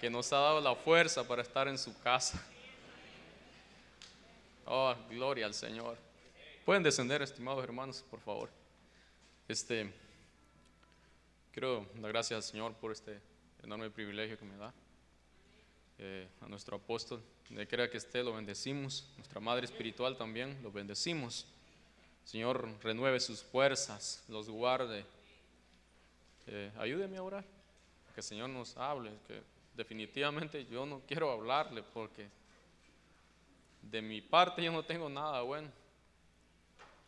que nos ha dado la fuerza para estar en su casa. Oh, gloria al Señor. Pueden descender, estimados hermanos, por favor. Este, quiero dar gracias al Señor por este enorme privilegio que me da. Eh, a nuestro apóstol, de crea que esté, lo bendecimos. Nuestra madre espiritual también, lo bendecimos. Señor, renueve sus fuerzas, los guarde. Eh, ayúdeme a orar, que el Señor nos hable, que definitivamente yo no quiero hablarle porque de mi parte yo no tengo nada bueno.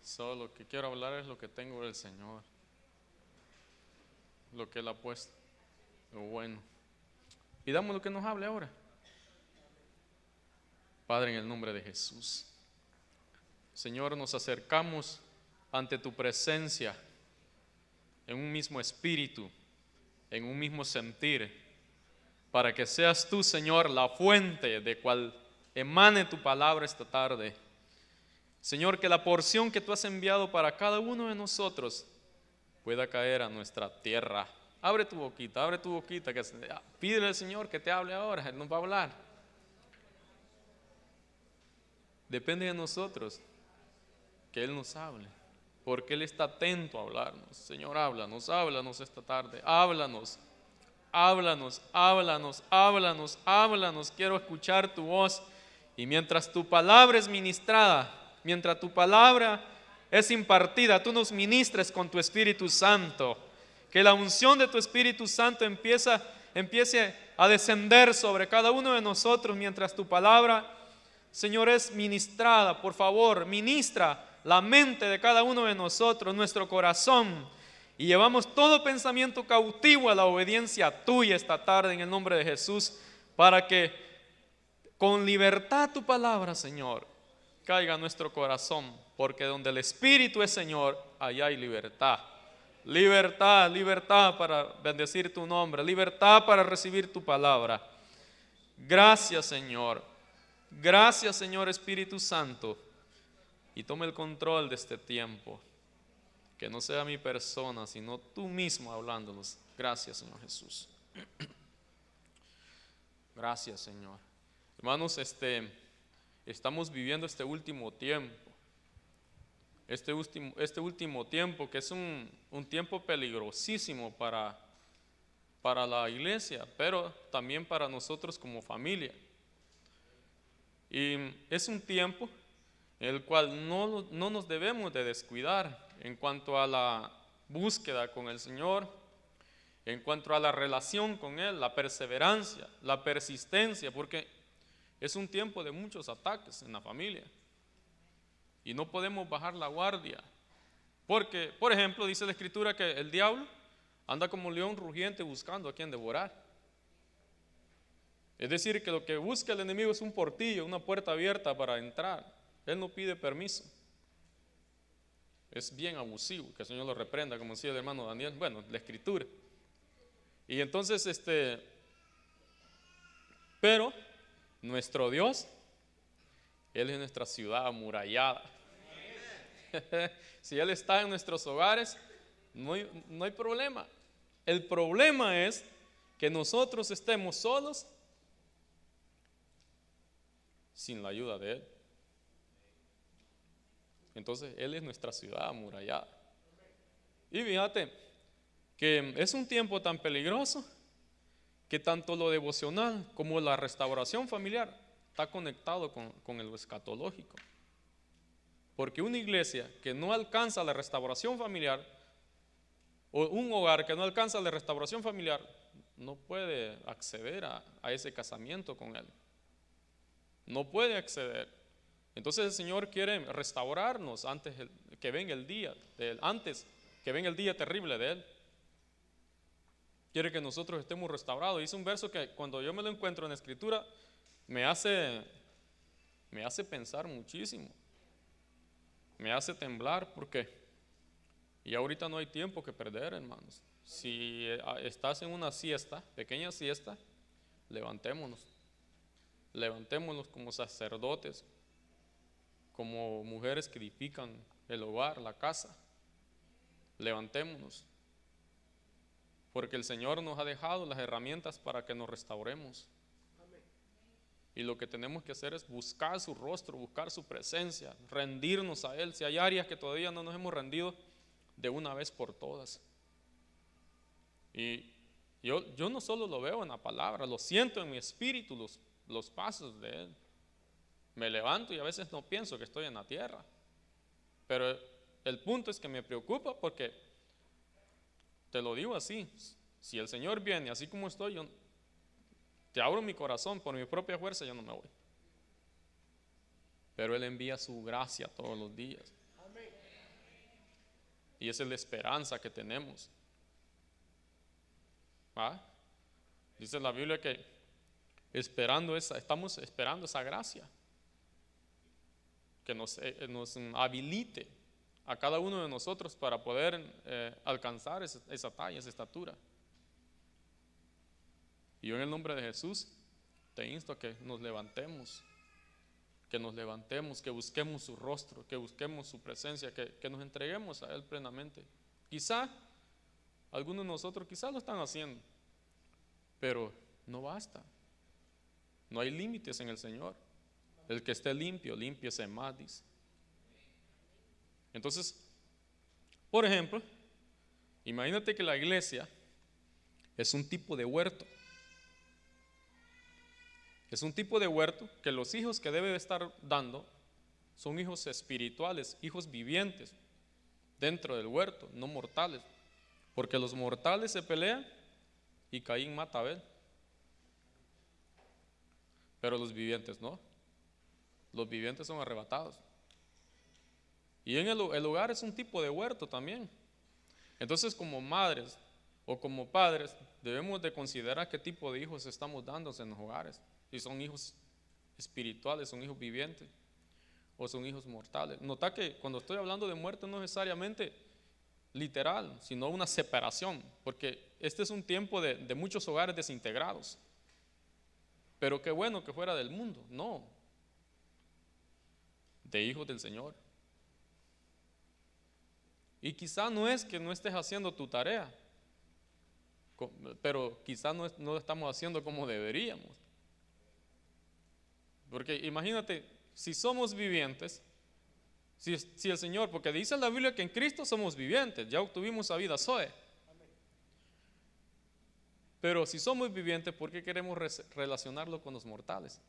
Solo lo que quiero hablar es lo que tengo del Señor. Lo que Él ha puesto. Lo bueno. Y damos lo que nos hable ahora. Padre, en el nombre de Jesús. Señor, nos acercamos ante tu presencia en un mismo espíritu, en un mismo sentir, para que seas tú, Señor, la fuente de cual emane tu palabra esta tarde. Señor, que la porción que tú has enviado para cada uno de nosotros pueda caer a nuestra tierra. Abre tu boquita, abre tu boquita, pídele al Señor que te hable ahora, Él nos va a hablar. Depende de nosotros que Él nos hable, porque Él está atento a hablarnos. Señor, háblanos, háblanos esta tarde, háblanos, háblanos, háblanos, háblanos, háblanos. Quiero escuchar tu voz. Y mientras tu palabra es ministrada, mientras tu palabra es impartida, tú nos ministres con tu Espíritu Santo. Que la unción de tu Espíritu Santo empieza, empiece a descender sobre cada uno de nosotros mientras tu palabra, Señor, es ministrada. Por favor, ministra la mente de cada uno de nosotros, nuestro corazón. Y llevamos todo pensamiento cautivo a la obediencia tuya esta tarde en el nombre de Jesús, para que con libertad tu palabra, Señor, caiga nuestro corazón, porque donde el Espíritu es Señor, allá hay libertad. Libertad, libertad para bendecir tu nombre, libertad para recibir tu palabra. Gracias, Señor. Gracias, Señor Espíritu Santo. Y tome el control de este tiempo. Que no sea mi persona, sino tú mismo hablándonos. Gracias, Señor Jesús. Gracias, Señor. Hermanos, este, estamos viviendo este último tiempo. Este último, este último tiempo que es un, un tiempo peligrosísimo para, para la iglesia, pero también para nosotros como familia. Y es un tiempo en el cual no, no nos debemos de descuidar en cuanto a la búsqueda con el Señor, en cuanto a la relación con Él, la perseverancia, la persistencia, porque es un tiempo de muchos ataques en la familia. Y no podemos bajar la guardia. Porque, por ejemplo, dice la escritura que el diablo anda como un león rugiente buscando a quien devorar. Es decir, que lo que busca el enemigo es un portillo, una puerta abierta para entrar. Él no pide permiso. Es bien abusivo, que el Señor lo reprenda, como decía el hermano Daniel. Bueno, la escritura. Y entonces, este, pero nuestro Dios, Él es nuestra ciudad amurallada. si Él está en nuestros hogares, no hay, no hay problema. El problema es que nosotros estemos solos sin la ayuda de Él. Entonces, Él es nuestra ciudad amurallada. Y fíjate que es un tiempo tan peligroso que tanto lo devocional como la restauración familiar está conectado con, con el escatológico. Porque una iglesia que no alcanza la restauración familiar, o un hogar que no alcanza la restauración familiar, no puede acceder a, a ese casamiento con él. No puede acceder. Entonces el Señor quiere restaurarnos antes que venga el día de él, antes que venga el día terrible de él. Quiere que nosotros estemos restaurados. Dice un verso que cuando yo me lo encuentro en la escritura me hace me hace pensar muchísimo. Me hace temblar porque y ahorita no hay tiempo que perder, hermanos. Si eh, estás en una siesta, pequeña siesta, levantémonos. Levantémonos como sacerdotes, como mujeres que edifican el hogar, la casa. Levantémonos. Porque el Señor nos ha dejado las herramientas para que nos restauremos. Y lo que tenemos que hacer es buscar su rostro, buscar su presencia, rendirnos a Él. Si hay áreas que todavía no nos hemos rendido, de una vez por todas. Y yo, yo no solo lo veo en la palabra, lo siento en mi espíritu, los, los pasos de Él. Me levanto y a veces no pienso que estoy en la tierra. Pero el punto es que me preocupa porque, te lo digo así, si el Señor viene así como estoy, yo te abro mi corazón por mi propia fuerza, yo no me voy. Pero Él envía su gracia todos los días. Y esa es la esperanza que tenemos. ¿Ah? Dice la Biblia que esperando esa, estamos esperando esa gracia que nos, eh, nos habilite a cada uno de nosotros para poder eh, alcanzar esa, talla, esa estatura. Y yo en el nombre de Jesús te insto a que nos levantemos, que nos levantemos, que busquemos su rostro, que busquemos su presencia, que, que nos entreguemos a Él plenamente. Quizá algunos de nosotros quizá lo están haciendo, pero no basta. No hay límites en el Señor. El que esté limpio, limpiese más, dice. Entonces, por ejemplo, imagínate que la iglesia es un tipo de huerto. Es un tipo de huerto que los hijos que debe de estar dando son hijos espirituales, hijos vivientes dentro del huerto, no mortales. Porque los mortales se pelean y Caín mata a Abel. Pero los vivientes no. Los vivientes son arrebatados. Y en el, el hogar es un tipo de huerto también. Entonces como madres o como padres debemos de considerar qué tipo de hijos estamos dando en los hogares. Si son hijos espirituales, son hijos vivientes o son hijos mortales. Nota que cuando estoy hablando de muerte no necesariamente literal, sino una separación, porque este es un tiempo de, de muchos hogares desintegrados. Pero qué bueno que fuera del mundo, no, de hijos del Señor. Y quizá no es que no estés haciendo tu tarea, pero quizá no, lo estamos haciendo como deberíamos. Porque imagínate, si somos vivientes, si, si, el Señor, porque dice la Biblia que en Cristo somos vivientes, ya obtuvimos la vida Zoe. Pero si somos vivientes, ¿por qué queremos relacionarlo con los mortales?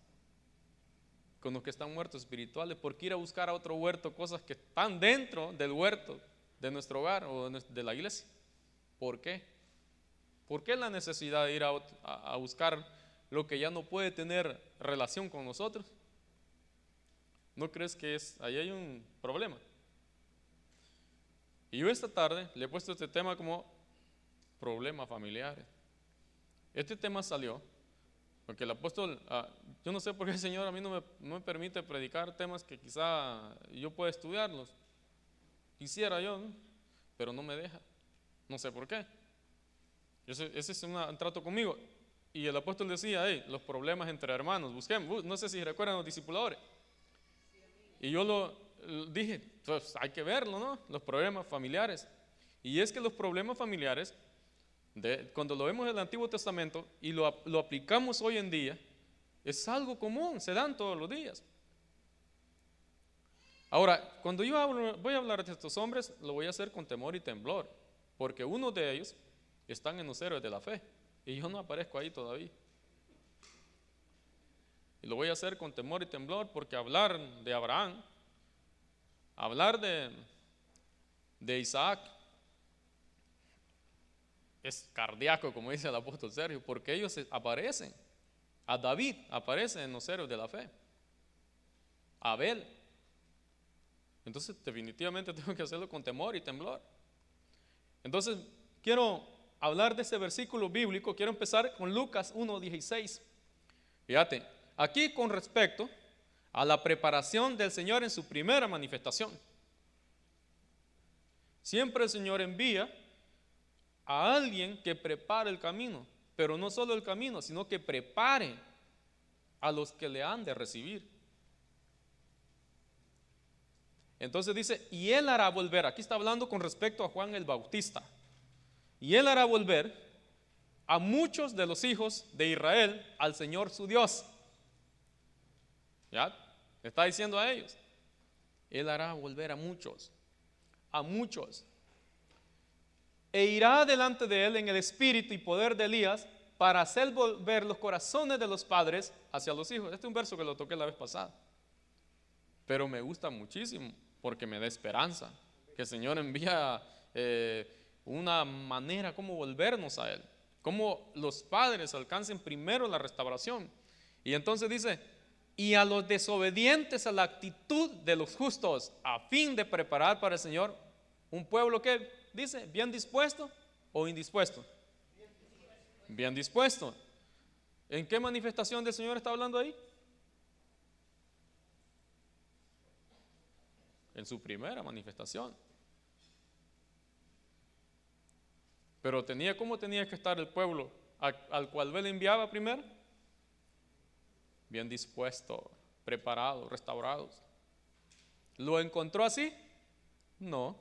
Con los que están muertos espirituales, ¿por qué ir a buscar a otro huerto cosas que están dentro del huerto de nuestro hogar o de la iglesia? ¿Por qué? ¿Por qué la necesidad de ir a buscar lo que ya no puede tener relación con nosotros, ¿no crees que es, ahí hay un problema? Y yo esta tarde le he puesto este tema como problemas familiares. Este tema salió porque el apóstol, ah, yo no sé por qué el Señor a mí no me, no me, permite predicar temas que quizá yo pueda estudiarlos. Quisiera yo, pero no me deja. No sé por qué. Ese, ese es un trato conmigo. Y el apóstol decía, hey, los problemas entre hermanos, busquemos, no sé si recuerdan los discipuladores. Y yo lo dije, pues hay que verlo, ¿no? Los problemas familiares. Y es que los problemas familiares, de, cuando lo vemos en el Antiguo Testamento y lo, aplicamos hoy en día, es algo común, se dan todos los días. Ahora, cuando yo voy a hablar de estos hombres, lo voy a hacer con temor y temblor, porque uno de ellos están en los héroes de la fe. Y yo no aparezco ahí todavía. Y lo voy a hacer con temor y temblor porque hablar de Abraham, hablar de, de Isaac, es cardíaco, como dice el apóstol Sergio, porque ellos aparecen. A David aparece en los héroes de la fe. A Abel. Entonces, definitivamente tengo que hacerlo con temor y temblor. Entonces, quiero hablar de ese versículo bíblico, quiero empezar con Lucas 1.16. Fíjate, aquí con respecto a la preparación del Señor en su primera manifestación. Siempre el Señor envía a alguien que prepare el camino, pero no solo el camino, sino que prepare a los que le han de recibir. Entonces dice, y él hará volver, aquí está hablando con respecto a Juan el Bautista. Y él hará volver a muchos de los hijos de Israel al Señor su Dios. ¿Ya? Está diciendo a ellos. Él hará volver a muchos, a muchos. E irá delante de él en el espíritu y poder de Elías para hacer volver los corazones de los padres hacia los hijos. Este es un verso que lo toqué la vez pasada. Pero me gusta muchísimo porque me da esperanza. Que el Señor envía eh, una manera como volvernos a Él. Como los padres alcancen primero la restauración. Y entonces dice, y a los desobedientes a la actitud de los justos, a fin de preparar para el Señor un pueblo que dice, bien dispuesto o indispuesto. Bien dispuesto. ¿En qué manifestación del Señor está hablando ahí? En su primera manifestación. Pero tenía, ¿cómo tenía que estar el pueblo al, cual él enviaba primero? Bien dispuesto, preparado, restaurados. ¿Lo encontró así? No.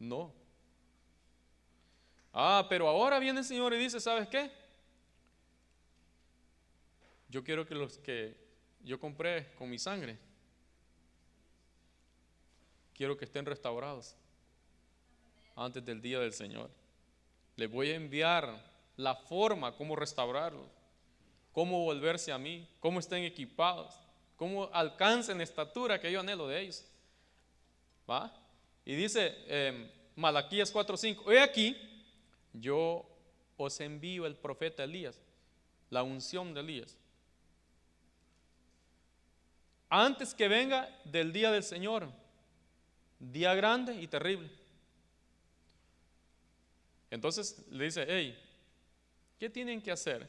No. Ah, pero ahora viene el Señor y dice, ¿sabes qué? Yo quiero que los que yo compré con mi sangre, quiero que estén restaurados antes del día del Señor. Les voy a enviar la forma, cómo restaurarlos, cómo volverse a mí, cómo estén equipados, cómo alcancen estatura que yo anhelo de ellos. ¿Va? Y dice eh, Malaquías 4:5, he aquí, yo os envío el profeta Elías, la unción de Elías. Antes que venga del día del Señor, día grande y terrible. Entonces le dice, hey, ¿qué tienen que hacer?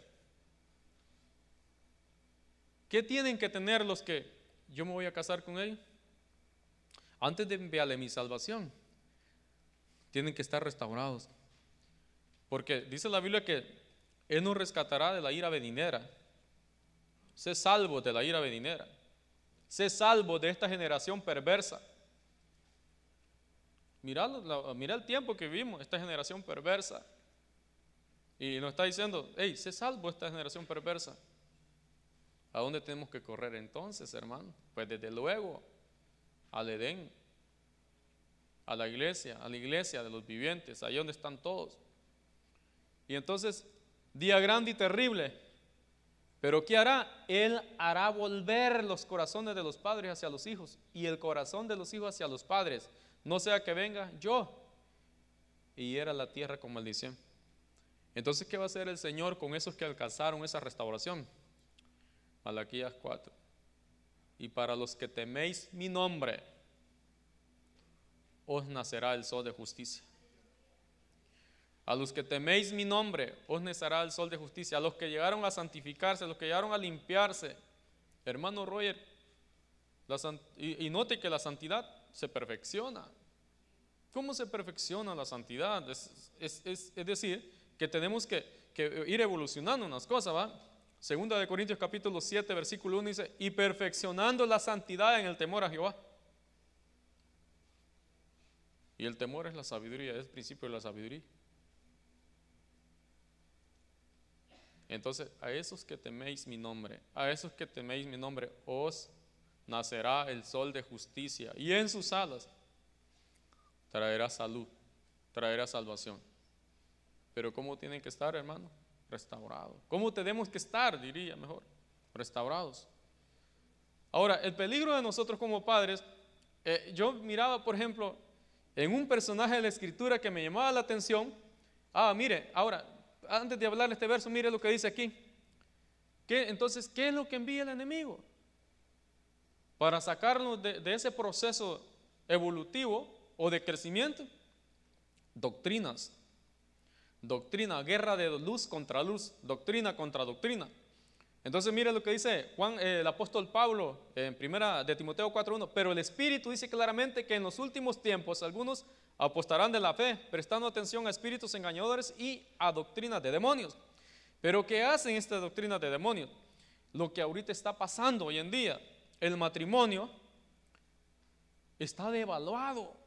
¿Qué tienen que tener los que yo me voy a casar con ellos? Antes de enviarle mi salvación, tienen que estar restaurados. Porque dice la Biblia que Él nos rescatará de la ira venidera. Sé salvo de la ira venidera. Sé salvo de esta generación perversa. Mira, el tiempo que vivimos, esta generación perversa. Y nos está diciendo, hey, sé salvo esta generación perversa. ¿A dónde tenemos que correr entonces, hermano? Pues desde luego al Edén, a la iglesia, a la iglesia de los vivientes, ahí donde están todos. Y entonces, día grande y terrible. Pero ¿qué hará? Él hará volver los corazones de los padres hacia los hijos y el corazón de los hijos hacia los padres no sea que venga yo y era la tierra con maldición. Entonces, ¿qué va a hacer el Señor con esos que alcanzaron esa restauración? Malaquías 4. Y para los que teméis mi nombre, os nacerá el sol de justicia. A los que teméis mi nombre, os nacerá el sol de justicia. A los que llegaron a santificarse, a los que llegaron a limpiarse. Hermano Roger, y note que la santidad se perfecciona. ¿Cómo se perfecciona la santidad? Es, decir, que tenemos que, ir evolucionando unas cosas, ¿va? Segunda de Corintios capítulo 7, versículo 1 dice, y perfeccionando la santidad en el temor a Jehová. Y el temor es la sabiduría, es el principio de la sabiduría. Entonces, a esos que teméis mi nombre, a esos que teméis mi nombre, os nacerá el sol de justicia y en sus alas traerá salud, traerá salvación. Pero ¿cómo tienen que estar, hermano? Restaurados. ¿Cómo tenemos que estar, diría mejor? Restaurados. Ahora, el peligro de nosotros como padres, eh, yo miraba, por ejemplo, en un personaje de la escritura que me llamaba la atención. Ah, mire, ahora, antes de hablar de este verso, mire lo que dice aquí. ¿Qué, entonces, ¿qué es lo que envía el enemigo? para sacarnos de, ese proceso evolutivo o de crecimiento? Doctrinas. Doctrina, guerra de luz contra luz, doctrina contra doctrina. Entonces mire lo que dice Juan, eh, el apóstol Pablo en primera de Timoteo 4.1, pero el Espíritu dice claramente que en los últimos tiempos algunos apostarán de la fe, prestando atención a espíritus engañadores y a doctrinas de demonios. Pero ¿qué hacen estas doctrinas de demonios? Lo que ahorita está pasando hoy en día, el matrimonio está devaluado.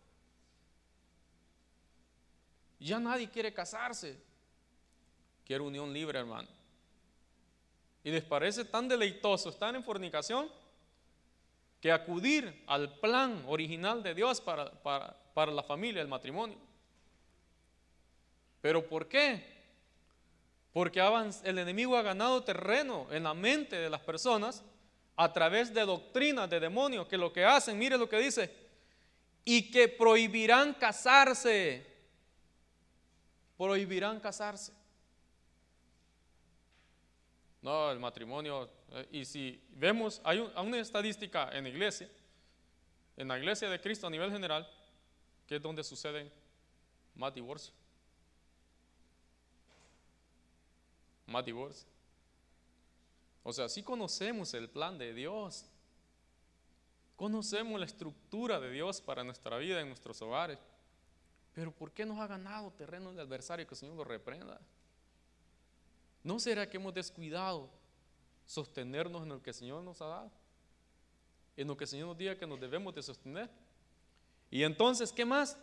Ya nadie quiere casarse. Quiere unión libre, hermano. Y les parece tan deleitoso estar en fornicación que acudir al plan original de Dios para, para la familia, el matrimonio. ¿Pero por qué? Porque el enemigo ha ganado terreno en la mente de las personas a través de doctrinas de demonios que lo que hacen, mire lo que dice, y que prohibirán casarse. Prohibirán casarse. No, el matrimonio, eh, y si vemos, hay una estadística en la iglesia, en la iglesia de Cristo a nivel general, que es donde suceden más divorcios. Más divorcios. O sea, sí conocemos el plan de Dios. Conocemos la estructura de Dios para nuestra vida en nuestros hogares. Pero ¿por qué nos ha ganado terreno el adversario que el Señor lo reprenda? ¿No será que hemos descuidado sostenernos en lo que el Señor nos ha dado? En lo que el Señor nos diga que nos debemos de sostener. Y entonces, ¿qué más?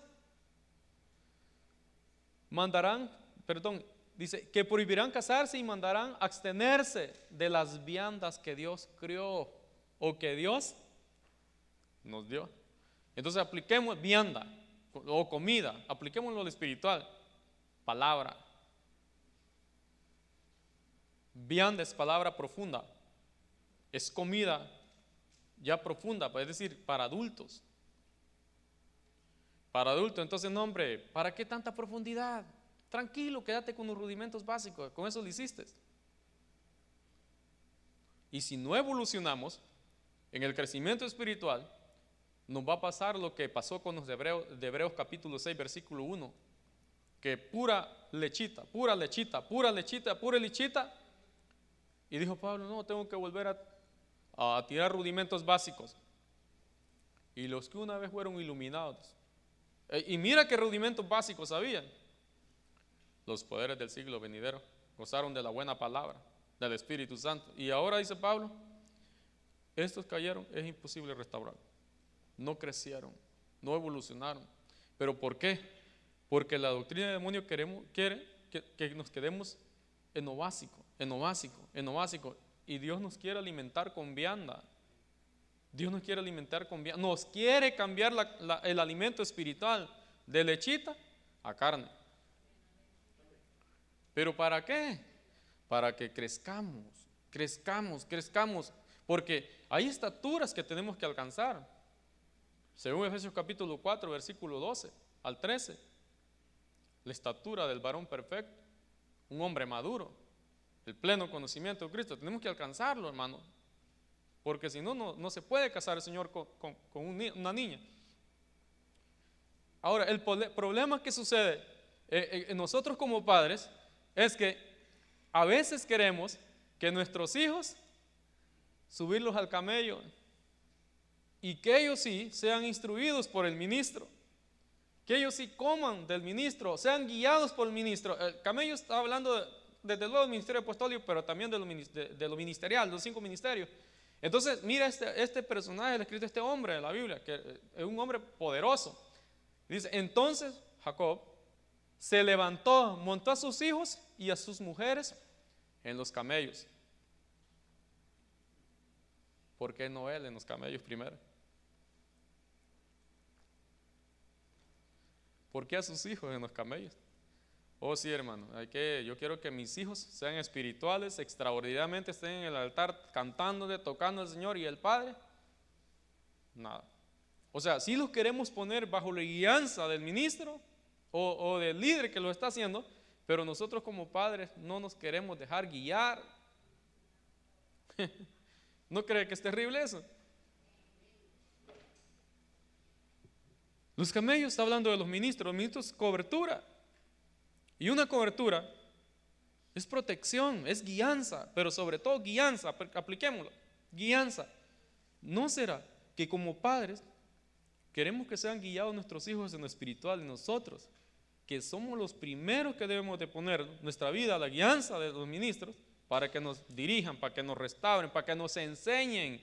Mandarán, perdón, Dice que prohibirán casarse y mandarán abstenerse de las viandas que Dios crió o que Dios nos dio. Entonces apliquemos vianda o comida, apliquémoslo lo espiritual, palabra. Vianda es palabra profunda, es comida ya profunda, es decir, para adultos. Para adultos, entonces, no, hombre, ¿para qué tanta profundidad? Tranquilo, quédate con los rudimentos básicos, con eso lo hiciste. Y si no evolucionamos en el crecimiento espiritual, nos va a pasar lo que pasó con los de Hebreos, Hebreos capítulo 6, versículo 1, que pura lechita, pura lechita, pura lechita, pura lechita. Y dijo Pablo, no, tengo que volver a, tirar rudimentos básicos. Y los que una vez fueron iluminados, eh, y mira qué rudimentos básicos habían los poderes del siglo venidero, gozaron de la buena palabra, del Espíritu Santo. Y ahora dice Pablo, estos cayeron, es imposible restaurar. No crecieron, no evolucionaron. ¿Pero por qué? Porque la doctrina del demonio queremos, quiere que, que nos quedemos en lo básico, en lo básico, en lo básico. Y Dios nos quiere alimentar con vianda. Dios nos quiere alimentar con vianda. Nos quiere cambiar el alimento espiritual de lechita a carne. ¿Pero para qué? Para que crezcamos, crezcamos, crezcamos. Porque hay estaturas que tenemos que alcanzar. Según Efesios capítulo 4, versículo 12 al 13. La estatura del varón perfecto, un hombre maduro, el pleno conocimiento de Cristo. Tenemos que alcanzarlo, hermano. Porque si no, no, se puede casar el Señor con, una niña. Ahora, el problema que sucede eh, eh, nosotros como padres es que a veces queremos que nuestros hijos subirlos al camello y que ellos sí sean instruidos por el ministro, que ellos sí coman del ministro, sean guiados por el ministro. El camello está hablando desde luego del ministerio apostólico, pero también de lo, de, ministerial, de los cinco ministerios. Entonces, mira este, este personaje, escrito este hombre de la Biblia, que es un hombre poderoso. Dice, entonces Jacob se levantó, montó a sus hijos y a sus mujeres en los camellos. ¿Por qué no él en los camellos primero? ¿Por qué a sus hijos en los camellos? Oh sí, hermano, hay que, yo quiero que mis hijos sean espirituales, extraordinariamente estén en el altar cantándole, tocando al Señor y el Padre. Nada. O sea, si los queremos poner bajo la guianza del ministro, o, del líder que lo está haciendo, pero nosotros como padres no nos queremos dejar guiar. ¿No cree que es terrible eso? Los camellos está hablando de los ministros, los ministros cobertura. Y una cobertura es protección, es guianza, pero sobre todo guianza, apliquémoslo, guianza. ¿No será que como padres queremos que sean guiados nuestros hijos en lo espiritual y nosotros que somos los primeros que debemos de poner nuestra vida a la guianza de los ministros para que nos dirijan, para que nos restauren, para que nos enseñen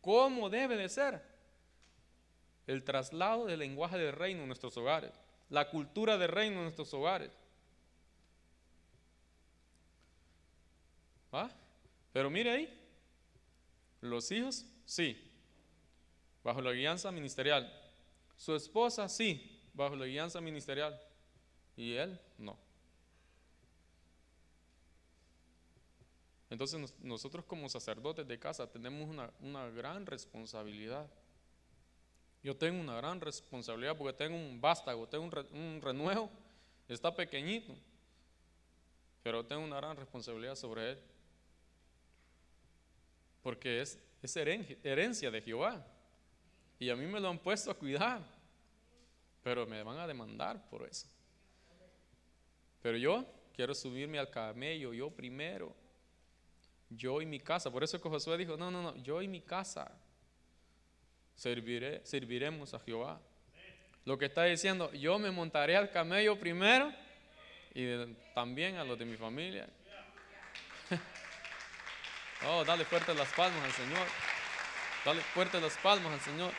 cómo debe de ser el traslado del lenguaje del reino en nuestros hogares. la cultura de reino en nuestros hogares. ¿Va? Pero mire ahí, los hijos, sí, bajo la guianza ministerial. Su esposa, sí, bajo la guianza ministerial. Y él, no. Entonces nosotros como sacerdotes de casa tenemos una, gran responsabilidad. Yo tengo una gran responsabilidad porque tengo un vástago, tengo un, renuevo, está pequeñito, pero tengo una gran responsabilidad sobre él. Porque es, es herencia de Jehová. Y a mí me lo han puesto a cuidar, pero me van a demandar por eso. Pero yo quiero subirme al camello, yo primero yo y mi casa. Por eso que Josué dijo, no, no, no, yo y mi casa serviré, serviremos a Jehová. Lo que está diciendo, yo me montaré al camello primero y también a los de mi familia. oh, dale fuerte las palmas al Señor. Dale fuerte las palmas al Señor.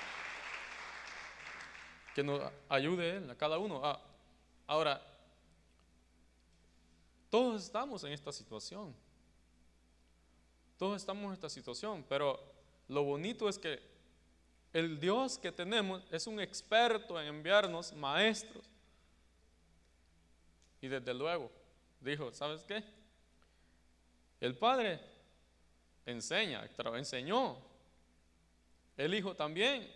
Que nos ayude Él, a cada uno. Ah, ahora, todos estamos en esta situación. Todos estamos en esta situación, pero lo bonito es que el Dios que tenemos es un experto en enviarnos maestros. Y desde luego dijo, ¿sabes qué? El Padre enseña, enseñó. El Hijo también.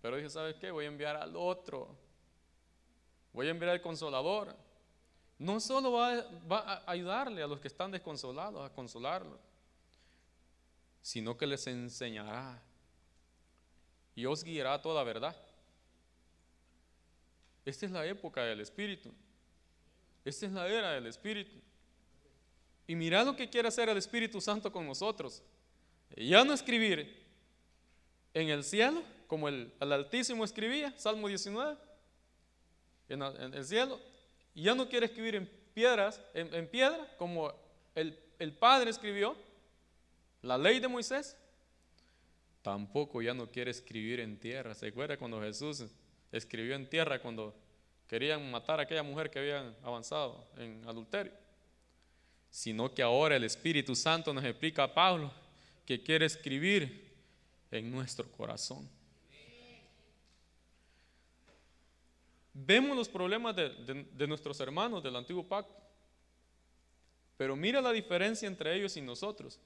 Pero dijo, ¿sabes qué? Voy a enviar al otro. Voy a enviar al consolador. No solo va, va a ayudarle a los que están desconsolados, a consolarlos sino que les enseñará y os guiará a toda verdad. Esta es la época del Espíritu. Esta es la era del Espíritu. Y mira lo que quiere hacer el Espíritu Santo con nosotros. Ya no escribir en el cielo, como el, Altísimo escribía, Salmo 19, en, el cielo. Ya no quiere escribir en piedras, en, piedra, como el Padre escribió, la ley de Moisés, tampoco ya no quiere escribir en tierra. ¿Se acuerda cuando Jesús escribió en tierra cuando querían matar a aquella mujer que habían avanzado en adulterio? Sino que ahora el Espíritu Santo nos explica a Pablo que quiere escribir en nuestro corazón. Vemos los problemas de, de nuestros hermanos del antiguo pacto, pero mira la diferencia entre ellos y nosotros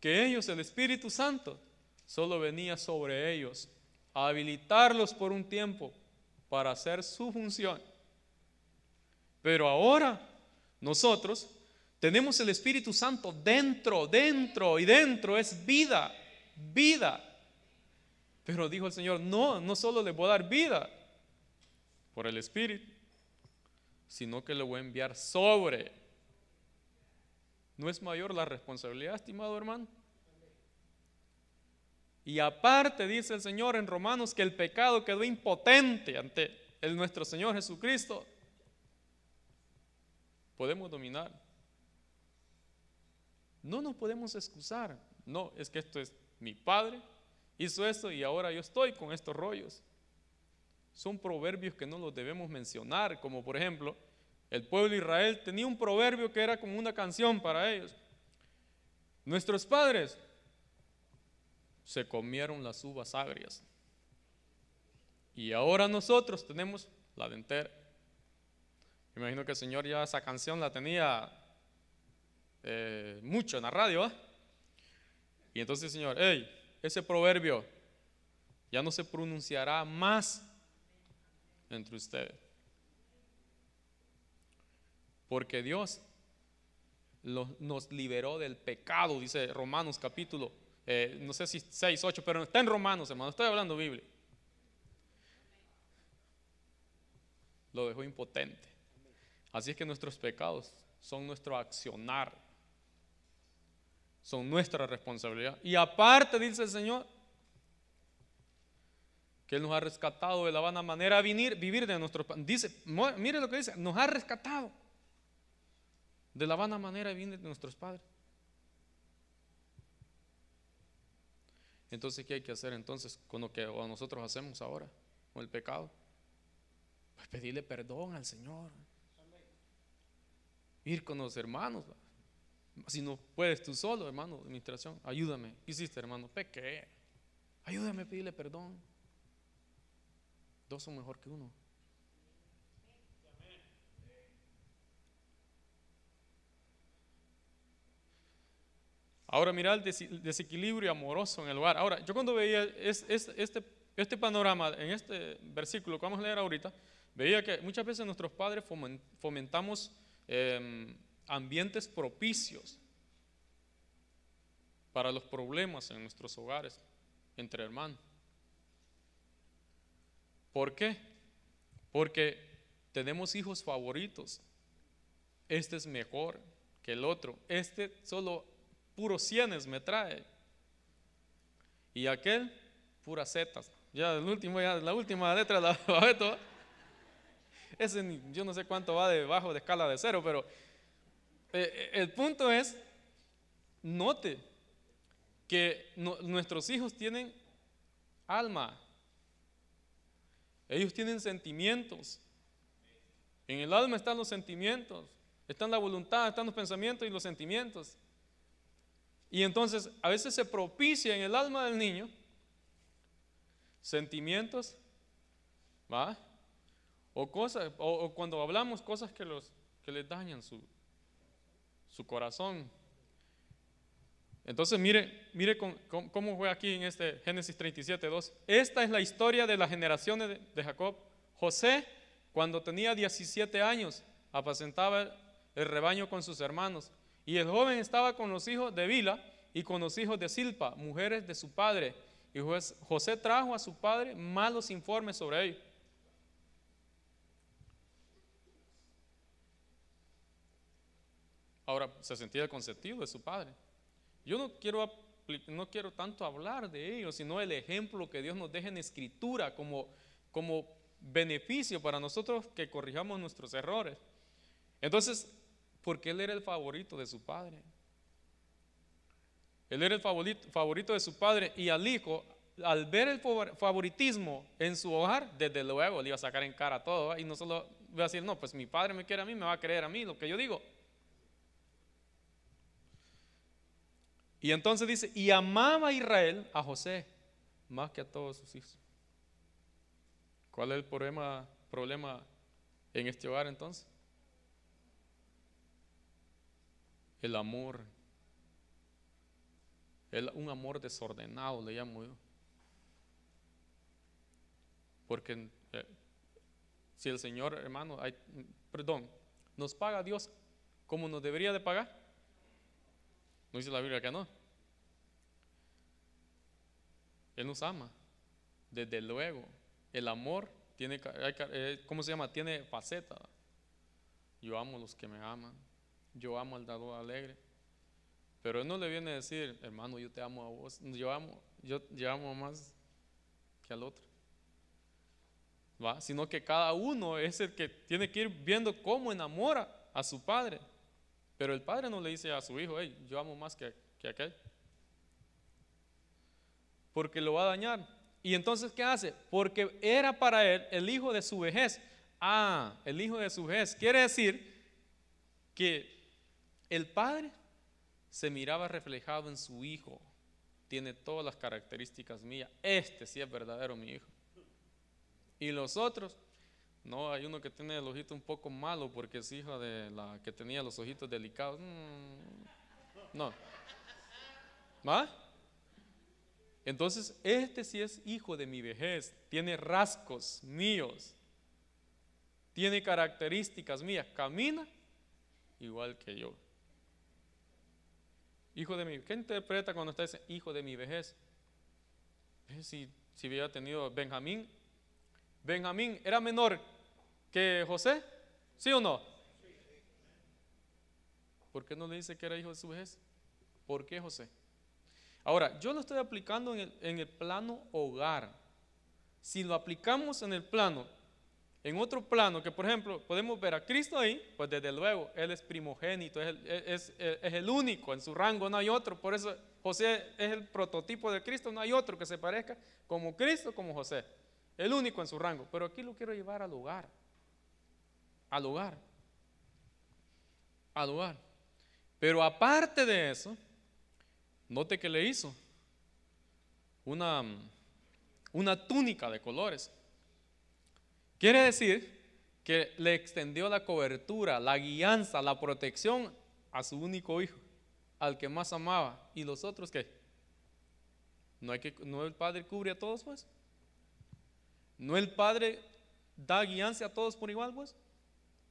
que ellos, el Espíritu Santo, solo venía sobre ellos a habilitarlos por un tiempo para hacer su función. Pero ahora nosotros tenemos el Espíritu Santo dentro, dentro y dentro es vida, vida. Pero dijo el Señor, no, no solo le voy a dar vida por el Espíritu, sino que le voy a enviar sobre ¿No es mayor la responsabilidad, estimado hermano? Y aparte dice el Señor en Romanos que el pecado quedó impotente ante el nuestro Señor Jesucristo. Podemos dominar. No nos podemos excusar. No, es que esto es mi padre, hizo esto y ahora yo estoy con estos rollos. Son proverbios que no los debemos mencionar, como por ejemplo, el pueblo de Israel tenía un proverbio que era como una canción para ellos. Nuestros padres se comieron las uvas agrias. Y ahora nosotros tenemos la dentera. Imagino que el Señor ya esa canción la tenía eh, mucho en la radio. Y entonces Señor, hey, ese proverbio ya no se pronunciará más entre ustedes. Porque Dios nos liberó del pecado, dice Romanos capítulo, eh, no sé si 6, 8, pero está en Romanos, hermano, estoy hablando Biblia. Lo dejó impotente. Así es que nuestros pecados son nuestro accionar, son nuestra responsabilidad. Y aparte, dice el Señor, que Él nos ha rescatado de la vana manera de vivir de nuestros... Dice, mire lo que dice, nos ha rescatado de la vana manera viene de nuestros padres. Entonces, ¿qué hay que hacer entonces con lo que nosotros hacemos ahora, con el pecado? Pues pedirle perdón al Señor. Ir con los hermanos. Si no puedes tú solo, hermano, administración, ayúdame. ¿Qué hiciste, hermano? Pequé. Ayúdame a pedirle perdón. Dos son mejor que uno. Ahora mira el desequilibrio amoroso en el hogar. Ahora, yo cuando veía este, este panorama en este versículo que vamos a leer ahorita, veía que muchas veces nuestros padres fomentamos em, ambientes propicios para los problemas en nuestros hogares entre hermanos. ¿Por qué? Porque tenemos hijos favoritos. Este es mejor que el otro. Este solo puros cienes me trae. Y aquel, puras zetas. Ya el último, ya la última letra la alfabeto. Ese yo no sé cuánto va debajo de escala de cero, pero eh, eh, el punto es, note que nuestros hijos tienen alma. Ellos tienen sentimientos. En el alma están los sentimientos, están la voluntad, están los pensamientos y los sentimientos. Y entonces a veces se propicia en el alma del niño sentimientos, ¿va? O cosas, o, cuando hablamos cosas que, los, que les dañan su, su corazón. Entonces mire, mire cómo fue aquí en este Génesis 37, 2. Esta es la historia de las generaciones de, de Jacob. José, cuando tenía 17 años, apacentaba el rebaño con sus hermanos. Y el joven estaba con los hijos de Vila y con los hijos de Silpa, mujeres de su padre. Y José trajo a su padre malos informes sobre ellos. Ahora se sentía consentido de su padre. Yo no quiero, no quiero tanto hablar de ellos, sino el ejemplo que Dios nos deja en escritura como, como beneficio para nosotros que corrijamos nuestros errores. Entonces, porque él era el favorito de su padre. Él era el favorito, de su padre y al hijo, al ver el favoritismo en su hogar, desde luego le iba a sacar en cara todo y no solo va a decir, no, pues mi padre me quiere a mí, me va a creer a mí lo que yo digo. Y entonces dice, y amaba a Israel a José más que a todos sus hijos. ¿Cuál es el problema, problema en este hogar entonces? El amor, un amor desordenado, le llamo yo. Porque eh, si el Señor, hermano, hay, perdón, nos paga Dios como nos debería de pagar, no dice la Biblia que no. Él nos ama, desde luego. El amor tiene, eh, ¿cómo se llama? Tiene faceta. Yo amo a los que me aman yo amo al dado alegre. Pero él no le viene a decir, hermano, yo te amo a vos. Yo amo, yo, amo más que al otro. ¿Va? Sino que cada uno es el que tiene que ir viendo cómo enamora a su padre. Pero el padre no le dice a su hijo, hey, yo amo más que, que aquel. Porque lo va a dañar. Y entonces, ¿qué hace? Porque era para él el hijo de su vejez. Ah, el hijo de su vejez. Quiere decir que el padre se miraba reflejado en su hijo. Tiene todas las características mías. Este sí es verdadero mi hijo. Y los otros, no, hay uno que tiene el ojito un poco malo porque es hija de la que tenía los ojitos delicados. Mm, no. ¿Va? Entonces, este sí es hijo de mi vejez. Tiene rasgos míos. Tiene características mías. Camina igual que yo. Hijo de mi, ¿qué interpreta cuando está ese hijo de mi vejez? Si, si hubiera tenido Benjamín, Benjamín era menor que José, ¿sí o no? ¿Por qué no le dice que era hijo de su vejez? ¿Por qué José? Ahora, yo lo estoy aplicando en el, en el plano hogar. Si lo aplicamos en el plano en otro plano, que por ejemplo podemos ver a Cristo ahí, pues desde luego, Él es primogénito, es el, único en su rango, no hay otro. Por eso José es el prototipo de Cristo, no hay otro que se parezca como Cristo, como José. El único en su rango. Pero aquí lo quiero llevar al hogar. al hogar. Al hogar. Pero aparte de eso, note que le hizo una, una túnica de colores. Quiere decir que le extendió la cobertura, la guianza, la protección a su único hijo, al que más amaba. ¿Y los otros qué? ¿No, hay que, ¿No el Padre cubre a todos, pues? ¿No el Padre da guianza a todos por igual, pues?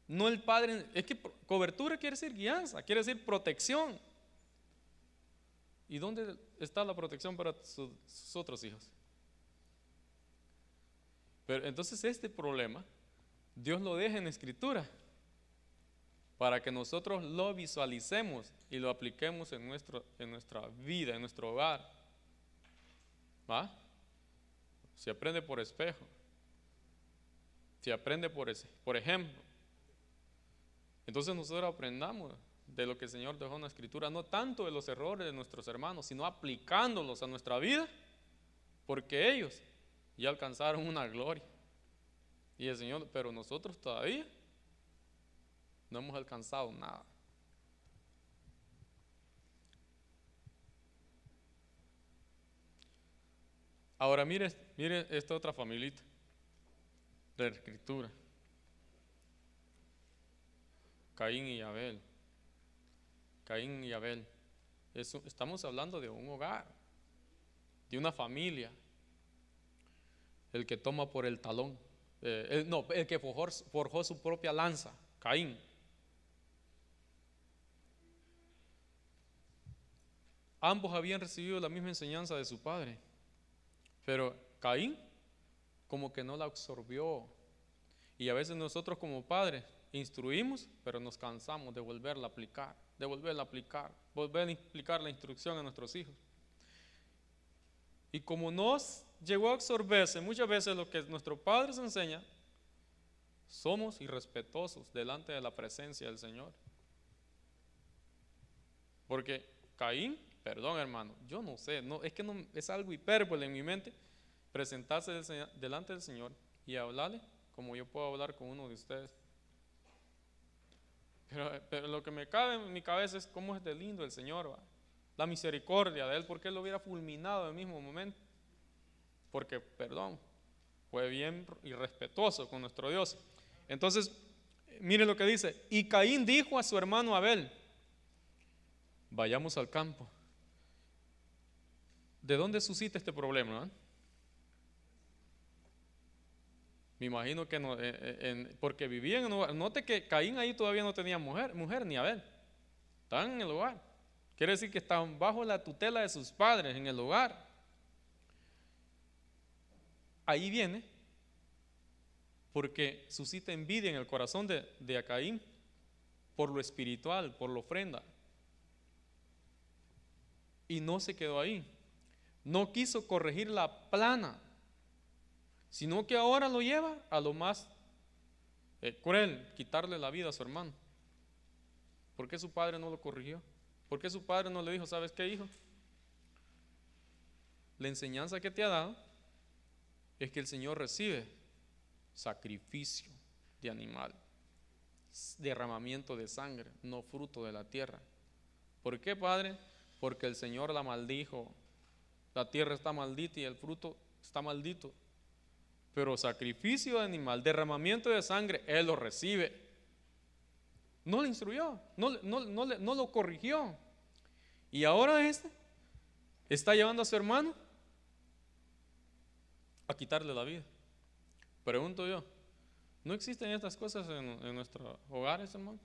No el Padre, es que cobertura quiere decir guianza, quiere decir protección. ¿Y dónde está la protección para sus otros hijos? Pero entonces este problema, Dios lo deja en escritura para que nosotros lo visualicemos y lo apliquemos en, nuestro, en nuestra vida, en nuestro hogar. ¿Va? Se aprende por espejo. Se aprende por, ese, por ejemplo. Entonces nosotros aprendamos de lo que el Señor dejó en la escritura, no tanto de los errores de nuestros hermanos, sino aplicándolos a nuestra vida, porque ellos ya alcanzaron una gloria. Y el Señor, pero nosotros todavía no hemos alcanzado nada. Ahora mire, mire esta otra familita de la escritura. Caín y Abel. Caín y Abel. estamos hablando de un hogar, de una familia. El que toma por el talón. Eh, no, el que forjó, forjó su propia lanza, Caín. Ambos habían recibido la misma enseñanza de su padre, pero Caín como que no la absorbió. Y a veces nosotros como padres instruimos, pero nos cansamos de volverla a aplicar, de volverla a aplicar, volver a aplicar la instrucción a nuestros hijos. Y como nos llegó a absorberse muchas veces lo que nuestro Padre nos enseña, somos irrespetuosos delante de la presencia del Señor. Porque Caín, perdón hermano, yo no sé, no, es que no, es algo hipérbole en mi mente presentarse delante del Señor y hablarle como yo puedo hablar con uno de ustedes. Pero, lo que me cabe en mi cabeza es cómo es de lindo el Señor, la misericordia de Él, porque Él lo hubiera fulminado en el mismo momento. Porque, perdón, fue bien irrespetuoso con nuestro Dios. Entonces, mire lo que dice. Y Caín dijo a su hermano Abel, vayamos al campo. ¿De dónde suscita este problema? Me imagino que no, eh, eh, porque vivían en un hogar. Note que Caín ahí todavía no tenía mujer, mujer ni Abel. Estaban en el hogar. Quiere decir que estaban bajo la tutela de sus padres en el hogar. Ahí viene porque suscita envidia en el corazón de, de por lo espiritual, por la ofrenda. Y no se quedó ahí. No quiso corregir la plana sino que ahora lo lleva a lo más eh, cruel, quitarle la vida a su hermano. ¿Por qué su padre no lo corrigió? ¿Por qué su padre no le dijo, sabes qué hijo? La enseñanza que te ha dado es que el Señor recibe sacrificio de animal, derramamiento de sangre, no fruto de la tierra. ¿Por qué, Padre? Porque el Señor la maldijo. La tierra está maldita y el fruto está maldito pero sacrificio de animal, derramamiento de sangre, él lo recibe. No le instruyó, no, lo corrigió. Y ahora este está llevando a su hermano a quitarle la vida. Pregunto yo, ¿no existen estas cosas en, nuestros hogares, hermano?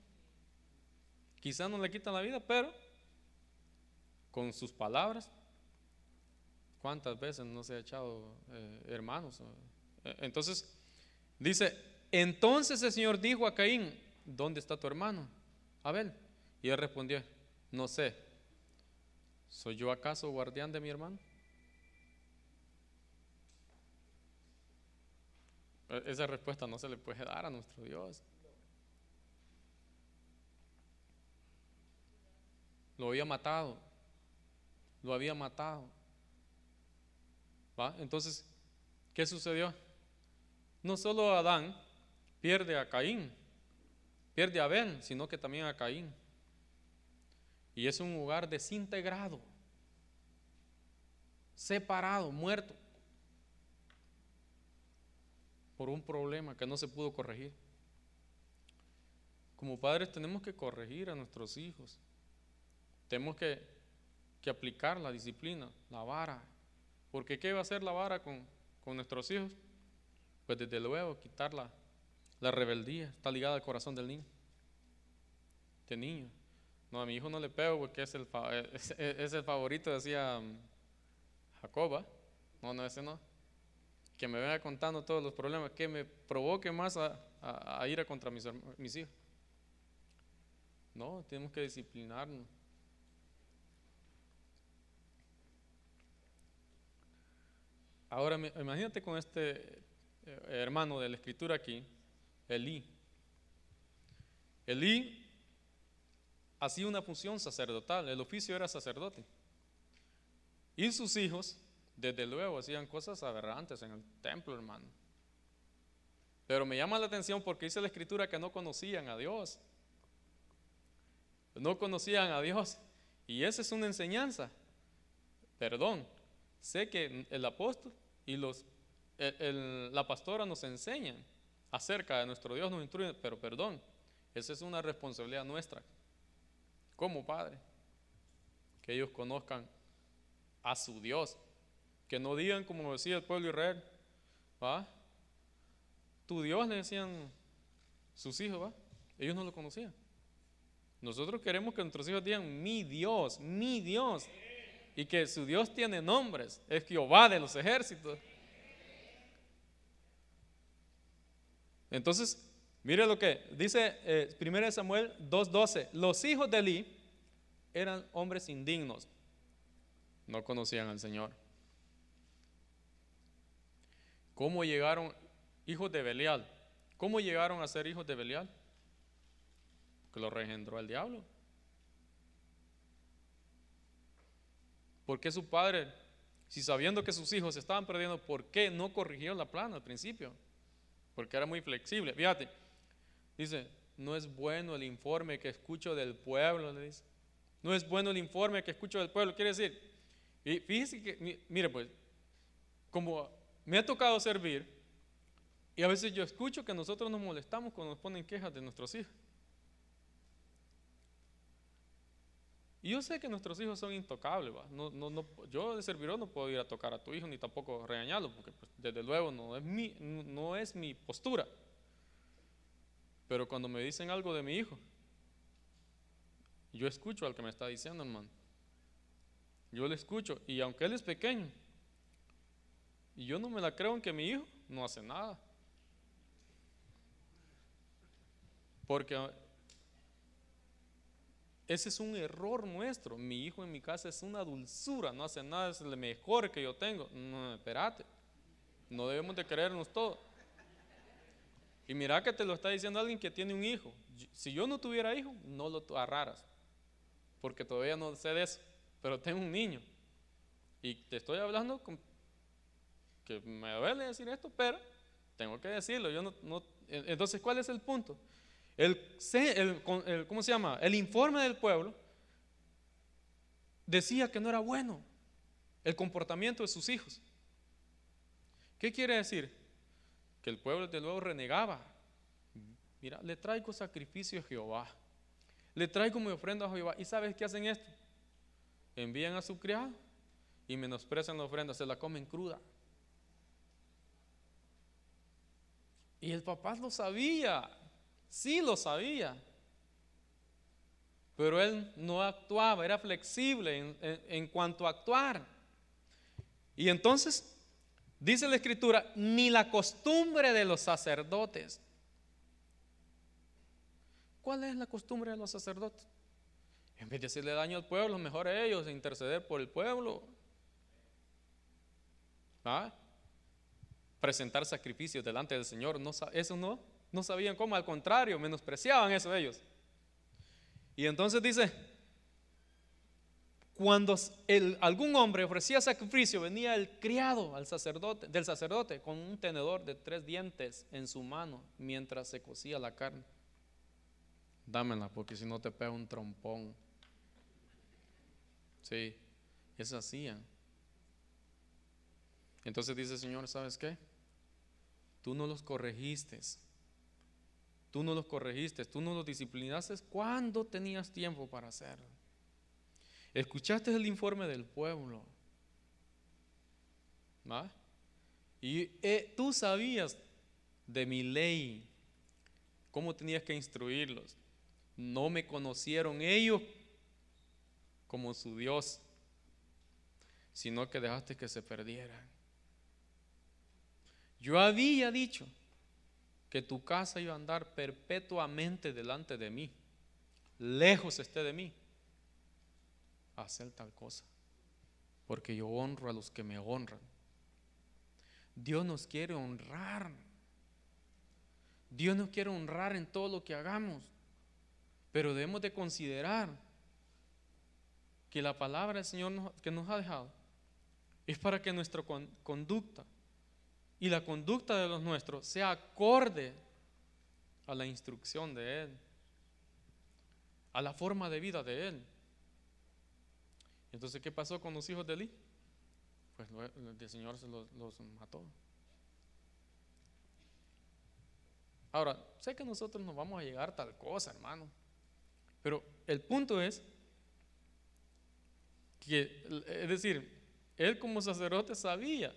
Quizás no le quitan la vida, pero con sus palabras, ¿cuántas veces no se ha echado eh, hermanos? Entonces, dice, entonces el Señor dijo a Caín, ¿dónde está tu hermano? Abel. Y él respondió, no sé, ¿soy yo acaso guardián de mi hermano? Esa respuesta no se le puede dar a nuestro Dios. Lo había matado. Lo había matado. ¿Va? Entonces, ¿qué sucedió? No solo Adán pierde a Caín, pierde a Abel, sino que también a Caín. Y es un hogar desintegrado, separado, muerto, por un problema que no se pudo corregir. Como padres tenemos que corregir a nuestros hijos. Tenemos que, aplicar la disciplina, la vara. Porque ¿qué va a hacer la vara con, nuestros hijos? Pues desde luego quitar la, rebeldía. Está ligada al corazón del niño. De niño. No, a mi hijo no le pego porque es el, es, el favorito, decía um, Jacoba. No, no, ese no. Que me venga contando todos los problemas, que me provoque más a, a, ir a contra mis, mis hijos. No, tenemos que disciplinarnos. Ahora imagínate con este eh, hermano de la escritura aquí, Elí. Elí hacía una función sacerdotal, el oficio era sacerdote. Y sus hijos, desde luego, hacían cosas aberrantes en el templo, hermano. Pero me llama la atención porque dice la escritura que no conocían a Dios. No conocían a Dios. Y esa es una enseñanza. Perdón. Sé que el apóstol y los, la pastora nos enseñan acerca de nuestro Dios, nos instruyen, pero perdón, esa es una responsabilidad nuestra como Padre. Que ellos conozcan a su Dios. Que no digan como decía el pueblo de Israel, ¿va? Tu Dios le decían sus hijos, ¿va? Ellos no lo conocían. Nosotros queremos que nuestros hijos digan mi Dios, mi Dios. Y que su Dios tiene nombres, es Jehová de los ejércitos. Entonces, Mire lo que dice eh, 1 Samuel 2.12. Los hijos de Eli eran hombres indignos. No conocían al Señor. ¿Cómo llegaron hijos de Belial? ¿Cómo llegaron a ser hijos de Belial? Que lo regendró el diablo. ¿Por qué su padre, si sabiendo que sus hijos estaban perdiendo, por qué no corrigió la plana al principio? Porque era muy flexible. Fíjate, Dice, no es bueno el informe que escucho del pueblo, dice. No es bueno el informe que escucho del pueblo. Quiere decir, y fíjese que, mire pues, como me ha tocado servir, y a veces yo escucho que nosotros nos molestamos cuando nos ponen quejas de nuestros hijos. Y yo sé que nuestros hijos son intocables, No, no, no, yo de servidor no puedo ir a tocar a tu hijo ni tampoco regañarlo, porque pues, desde luego no es mi, no es mi postura. Pero cuando me dicen algo de mi hijo, yo escucho al que me está diciendo, hermano. Yo le escucho. Y aunque él es pequeño, y yo no me la creo en que mi hijo no hace nada. Porque ese es un error nuestro. Mi hijo en mi casa es una dulzura, no hace nada, es el mejor que yo tengo. No, espérate. No debemos de creernos todo. Y mira que te lo está diciendo alguien que tiene un hijo. Si yo no tuviera hijo, no lo agarraras, porque todavía no sé de eso, pero tengo un niño. Y te estoy hablando con, me duele decir esto, pero tengo que decirlo. Yo no, entonces, ¿cuál es el punto? El, el, ¿Cómo se llama? El informe del pueblo decía que no era bueno el comportamiento de sus hijos. ¿Qué quiere decir? que el pueblo de luego renegaba. Mira, le traigo sacrificio a Jehová. Le traigo mi ofrenda a Jehová. ¿Y sabes qué hacen esto? Envían a su criado y menosprecian la ofrenda, se la comen cruda. Y el papá lo sabía, sí lo sabía. Pero él no actuaba, era flexible en, cuanto a actuar. Y entonces Dice la escritura, ni la costumbre de los sacerdotes. ¿Cuál es la costumbre de los sacerdotes? En vez de hacerle daño al pueblo, mejor a ellos interceder por el pueblo. ¿Ah? Presentar sacrificios delante del Señor. Eso no, no sabían cómo, al contrario, menospreciaban eso ellos. Y entonces dice, cuando algún hombre ofrecía sacrificio, venía el criado al sacerdote, del sacerdote con un tenedor de tres dientes en su mano mientras se cocía la carne. dámela, porque si no te pega un trompón. Sí, eso hacían. Entonces dice el Señor, ¿sabes qué? Tú no los corregiste. Tú no los corregiste, tú no los disciplinaste cuando tenías tiempo para hacerlo. Escuchaste el informe del pueblo. ¿Va? Y eh, tú sabías de mi ley, cómo tenías que instruirlos. No me conocieron ellos como su Dios, sino que dejaste que se perdieran. Yo había dicho que tu casa iba a andar perpetuamente delante de mí, lejos esté de mí, hacer tal cosa, porque yo honro a los que me honran. Dios nos quiere honrar. Dios nos quiere honrar en todo lo que hagamos, pero debemos de considerar que la palabra del Señor que nos ha dejado es para que nuestra conducta y la conducta de los nuestros sea acorde a la instrucción de Él, a la forma de vida de Él. Entonces, ¿qué pasó con los hijos de Eli? Pues el Señor se los, mató. Ahora, sé que nosotros no vamos a llegar a tal cosa, hermano, pero el punto es que, es decir, él como sacerdote sabía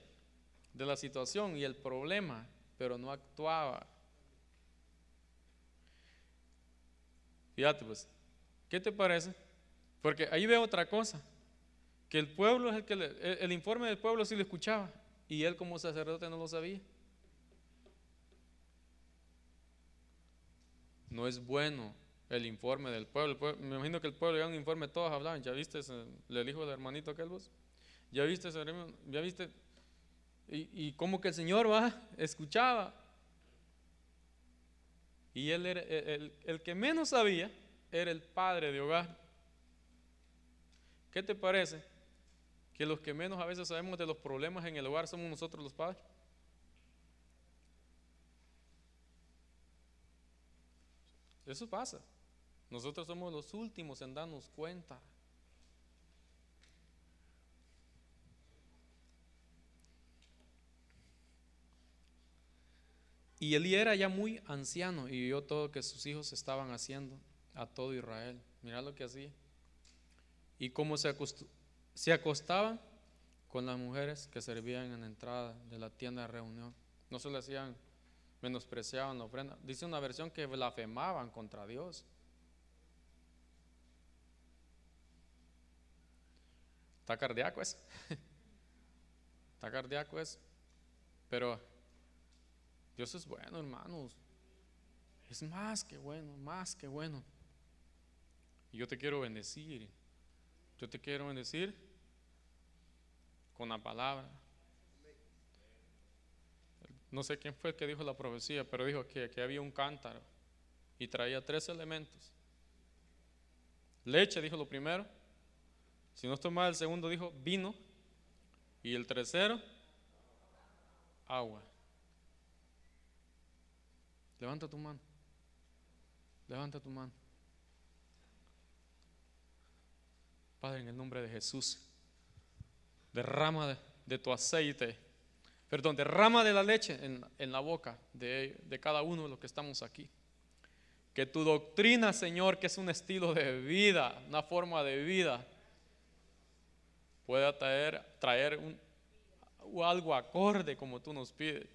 de la situación y el problema, pero no actuaba. Fíjate pues, ¿qué te parece? Porque ahí veo otra cosa, que el pueblo es el que, el, informe del pueblo sí lo escuchaba y él como sacerdote no lo sabía. No es bueno el informe del pueblo. me imagino que el pueblo ya un informe, todos hablaban. ¿Ya viste el hijo del hermanito aquel vos? ¿Ya viste, ya viste y, como que el Señor va, escuchaba. Y él era el, el que menos sabía, era el padre de hogar. ¿Qué te parece? Que los que menos a veces sabemos de los problemas en el hogar somos nosotros los padres. Eso pasa. Nosotros somos los últimos en darnos cuenta. Y Elí era ya muy anciano y vio todo que sus hijos estaban haciendo a todo Israel. Mira lo que hacía. Y cómo se, se acostaban con las mujeres que servían en la entrada de la tienda de reunión. No se le hacían, menospreciaban la ofrenda. Dice una versión que blasfemaban contra Dios. Está cardíaco es. Está cardíaco es. Pero Dios es bueno, hermanos. Es más que bueno, más que bueno. Y yo te quiero bendecir. Yo te quiero bendecir con la palabra. No sé quién fue el que dijo la profecía, pero dijo que, había un cántaro y traía tres elementos. Leche, dijo lo primero. Si no estoy mal, el segundo dijo vino. Y el tercero, agua. Levanta tu mano. Levanta tu mano. Padre, en el nombre de Jesús, derrama de, tu aceite, perdón, derrama de la leche en, la boca de, de cada uno de los que estamos aquí. Que tu doctrina, Señor, que es un estilo de vida, una forma de vida, pueda traer, traer un, algo acorde como tú nos pides.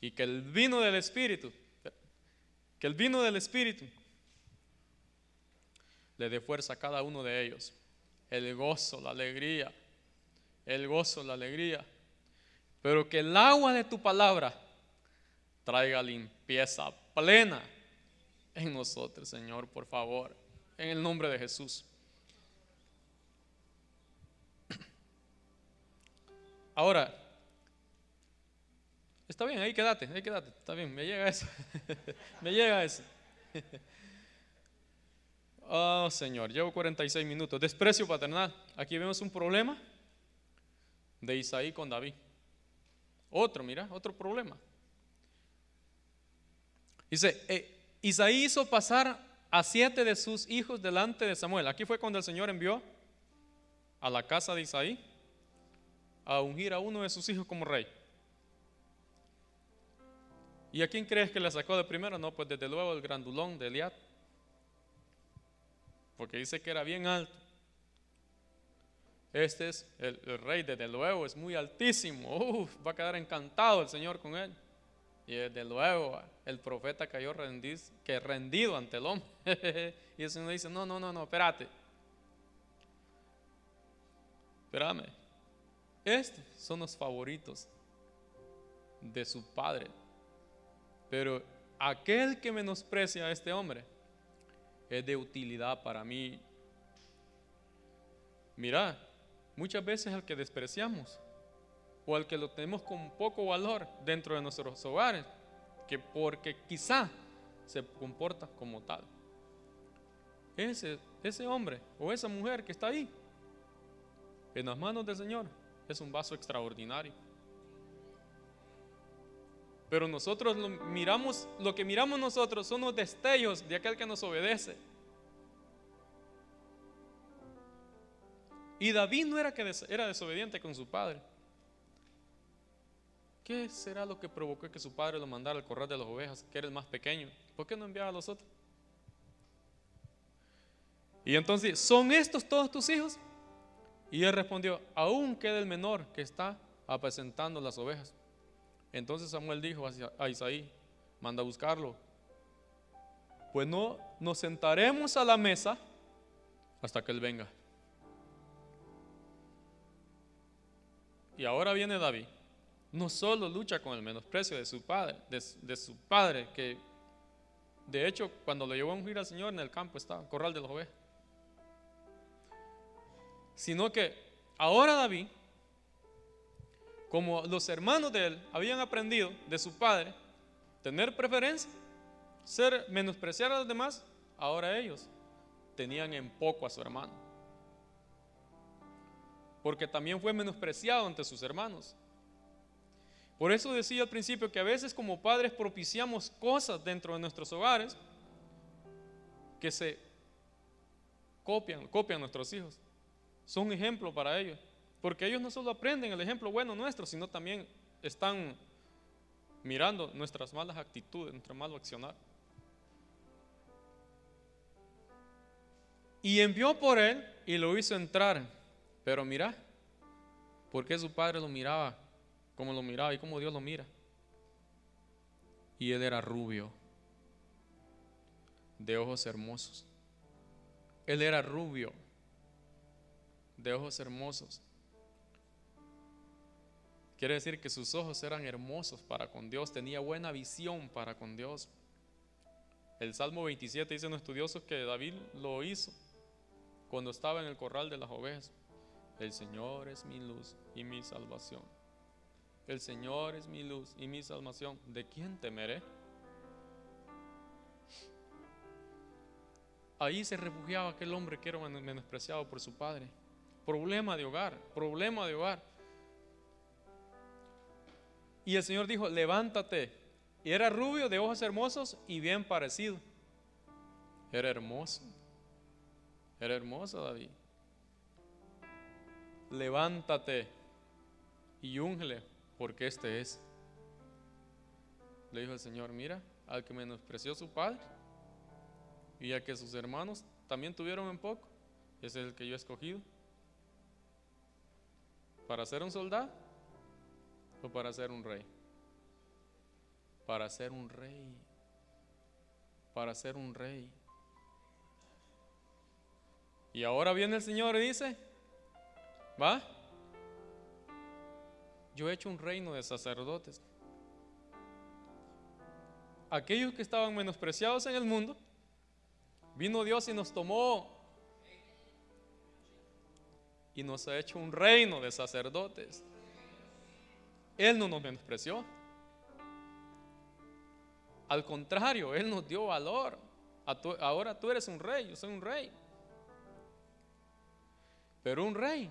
Y que el vino del Espíritu que el vino del Espíritu le dé fuerza a cada uno de ellos. El gozo, la alegría, el gozo, la alegría. Pero que el agua de tu palabra traiga limpieza plena en nosotros, Señor, por favor, en el nombre de Jesús. Ahora, Está bien, ahí quédate, ahí quédate, está bien, me llega eso. me llega eso. oh Señor, llevo 46 minutos. Desprecio paternal. Aquí vemos un problema de Isaí con David. Otro, mira, otro problema. Dice, eh, Isaí hizo pasar a siete de sus hijos delante de Samuel. Aquí fue cuando el Señor envió a la casa de Isaí a ungir a uno de sus hijos como rey. ¿Y a quién crees que le sacó de primero? No, pues desde luego el grandulón de Eliad. Porque dice que era bien alto. Este es el, rey, desde luego, es muy altísimo. va a quedar encantado el Señor con él. Y desde luego el profeta cayó rendido, que rendido ante el hombre. y el Señor dice, no, no, no, no, espérate. Espérame. Estos son los favoritos de su padre. Pero aquel que menosprecia a este hombre es de utilidad para mí. Mira, muchas veces al que despreciamos o al que lo tenemos con poco valor dentro de nuestros hogares, que porque quizá se comporta como tal. Ese, ese hombre o esa mujer que está ahí, en las manos del Señor, es un vaso extraordinario. Pero nosotros lo miramos, lo que miramos nosotros son los destellos de aquel que nos obedece. Y David no era que era desobediente con su padre. ¿Qué será lo que provocó que su padre lo mandara al corral de las ovejas, que era el más pequeño? ¿Por qué no enviaba a los otros? Y entonces, ¿son estos todos tus hijos? Y él respondió, aún queda el menor que está apacentando las ovejas. Entonces Samuel dijo a Isaí, manda a buscarlo. Pues no nos sentaremos a la mesa hasta que él venga. Y ahora viene David. No solo lucha con el menosprecio de su padre, de, su padre, que de hecho cuando lo llevó a ungir al Señor en el campo estaba, corral de los ovejas. Sino que ahora David como los hermanos de él habían aprendido de su padre tener preferencia, ser menospreciar a los demás, ahora ellos tenían en poco a su hermano. Porque también fue menospreciado ante sus hermanos. Por eso decía al principio que a veces como padres propiciamos cosas dentro de nuestros hogares que se copian, copian nuestros hijos. Son ejemplo para ellos. Porque ellos no solo aprenden el ejemplo bueno nuestro, sino también están mirando nuestras malas actitudes, nuestro malo accionar. Y envió por él y lo hizo entrar. Pero mira, porque su padre lo miraba como lo miraba y como Dios lo mira. Y él era rubio, de ojos hermosos. Él era rubio, de ojos hermosos. Quiere decir que sus ojos eran hermosos para con Dios, tenía buena visión para con Dios. El Salmo 27 dice los estudiosos que David lo hizo cuando estaba en el corral de las ovejas. El Señor es mi luz y mi salvación. El Señor es mi luz y mi salvación. ¿De quién temeré? Ahí se refugiaba aquel hombre que era menospreciado por su padre. Problema de hogar, problema de hogar. Y el Señor dijo, levántate. Y era rubio, de ojos hermosos y bien parecido. Era hermoso. Era hermoso David. Levántate y úngele, porque este es. Le dijo el Señor, mira, al que menospreció su padre y a que sus hermanos también tuvieron en poco, ese es el que yo he escogido. Para ser un soldado para ser un rey? Para ser un rey. Para ser un rey. Y ahora viene el Señor y dice, ¿va? Yo he hecho un reino de sacerdotes. Aquellos que estaban menospreciados en el mundo, vino Dios y nos tomó y nos ha hecho un reino de sacerdotes. Él no nos menospreció. Al contrario, Él nos dio valor. ahora tú eres un rey, yo soy un rey. Pero un rey,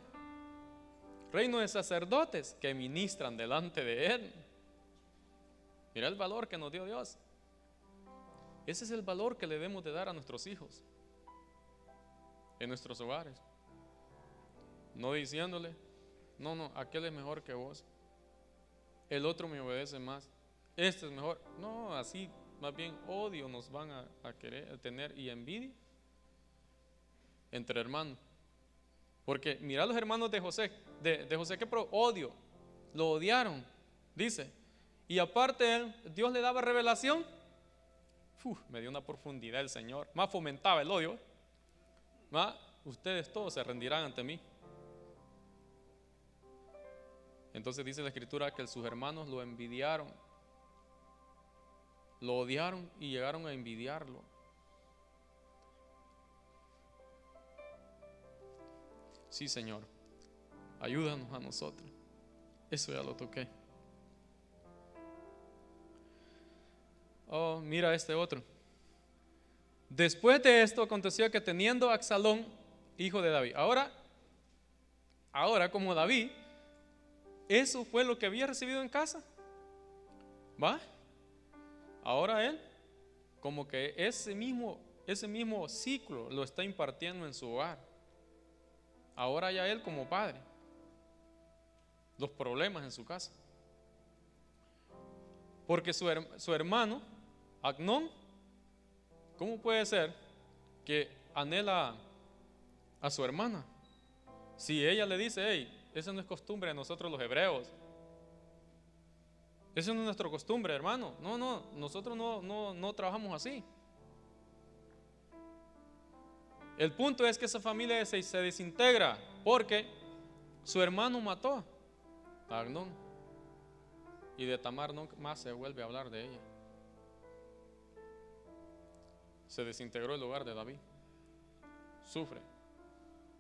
reino de sacerdotes que ministran delante de Él. Mira el valor que nos dio Dios. Ese es el valor que le debemos de dar a nuestros hijos en nuestros hogares. No diciéndole, no, no, aquel es mejor que vos. El otro me obedece más. Este es mejor. No, así más bien odio nos van a, querer tener y envidia entre hermanos. Porque mira los hermanos de José, de, José que pro, odio, lo odiaron, dice. Y aparte Dios le daba revelación. me dio una profundidad el Señor. Más fomentaba el odio. Más, ustedes todos se rendirán ante mí. Entonces dice la escritura que sus hermanos lo envidiaron, lo odiaron y llegaron a envidiarlo. Sí, Señor, ayúdanos a nosotros. Eso ya lo toqué. Oh, mira este otro. Después de esto aconteció que teniendo a Absalón, hijo de David, ahora, ahora como David eso fue lo que había recibido en casa. ¿Va? Ahora él, como que ese mismo, ese mismo ciclo lo está impartiendo en su hogar. Ahora ya él como padre. Los problemas en su casa. Porque su, su hermano, Agnón, ¿cómo puede ser que anhela a su hermana? Si ella le dice, hey, esa no es costumbre de nosotros los hebreos. Esa no es nuestra costumbre, hermano. No, no, nosotros no, no, no trabajamos así. El punto es que esa familia se, se desintegra porque su hermano mató a Agnón. Y de Tamar no más se vuelve a hablar de ella. Se desintegró el lugar de David. Sufre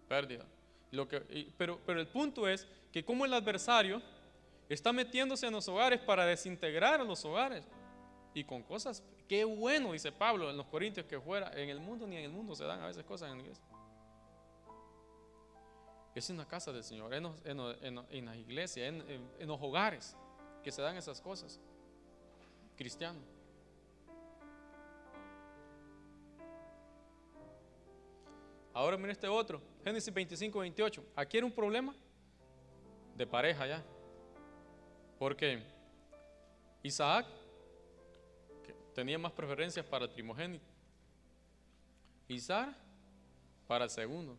pérdida que, pero, pero el punto es que como el adversario está metiéndose en los hogares para desintegrar los hogares y con cosas, qué bueno, dice Pablo en los Corintios, que fuera en el mundo ni en el mundo se dan a veces cosas en la iglesia. Es en la casa del Señor, en, en, las iglesias, en los hogares que se dan esas cosas. Cristiano. Ahora mira este otro, Génesis 25, 28. Aquí era un problema de pareja ya. Porque Isaac tenía más preferencias para el primogénito. Isaac para el segundo.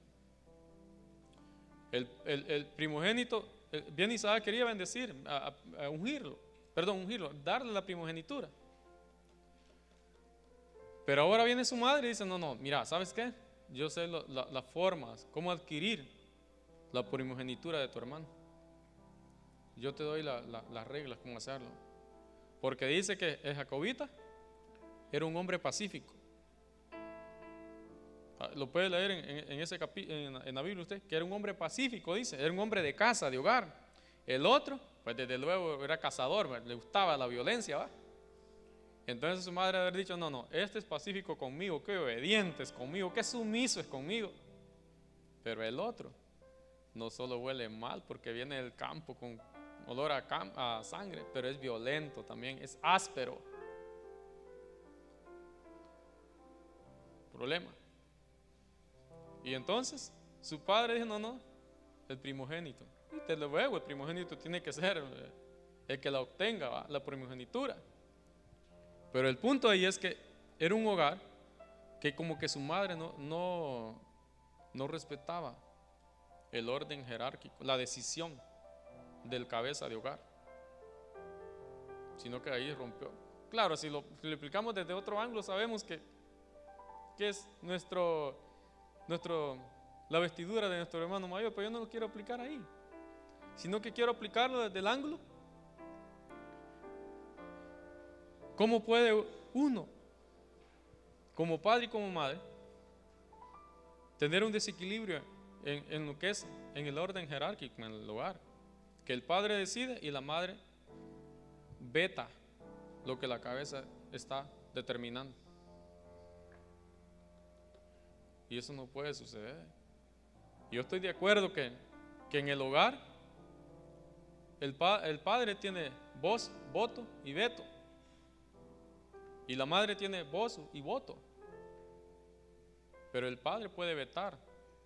El, primogénito, bien Isaac quería bendecir, ungirlo, perdón, ungirlo, darle la primogenitura. Pero ahora viene su madre y dice, no, no, mira, ¿sabes qué? Yo sé las formas, cómo adquirir la primogenitura de tu hermano. Yo te doy las reglas, cómo hacerlo. Porque dice que el Jacobita era un hombre pacífico. Ah, lo puede leer en, ese en, la Biblia usted, que era un hombre pacífico, dice, era un hombre de casa, de hogar. El otro, pues desde luego era cazador, le gustaba la violencia, ¿va? Entonces su madre haber dicho, no, no, este es pacífico conmigo, que obediente es conmigo, que sumiso es conmigo. Pero el otro no solo huele mal porque viene del campo con olor a, sangre, pero es violento también, es áspero. Problema. Y entonces su padre dijo, no, no, el primogénito. Y lo luego el primogénito tiene que ser eh, el que la obtenga, la primogenitura. Pero el punto ahí es que era un hogar que como que su madre no, no, no respetaba el orden jerárquico, la decisión del cabeza de hogar, sino que ahí rompió. Claro, si lo, explicamos desde otro ángulo, sabemos que, que es nuestro, nuestro, la vestidura de nuestro hermano mayor, pero yo no lo quiero aplicar ahí, sino que quiero aplicarlo desde el ángulo ¿Cómo puede uno, como padre y como madre, tener un desequilibrio en, lo que es en el orden jerárquico en el hogar? Que el padre decide y la madre veta lo que la cabeza está determinando. Y eso no puede suceder. Yo estoy de acuerdo que, que en el hogar el, el padre tiene voz, voto y veto. Y la madre tiene voz y voto. Pero el padre puede vetar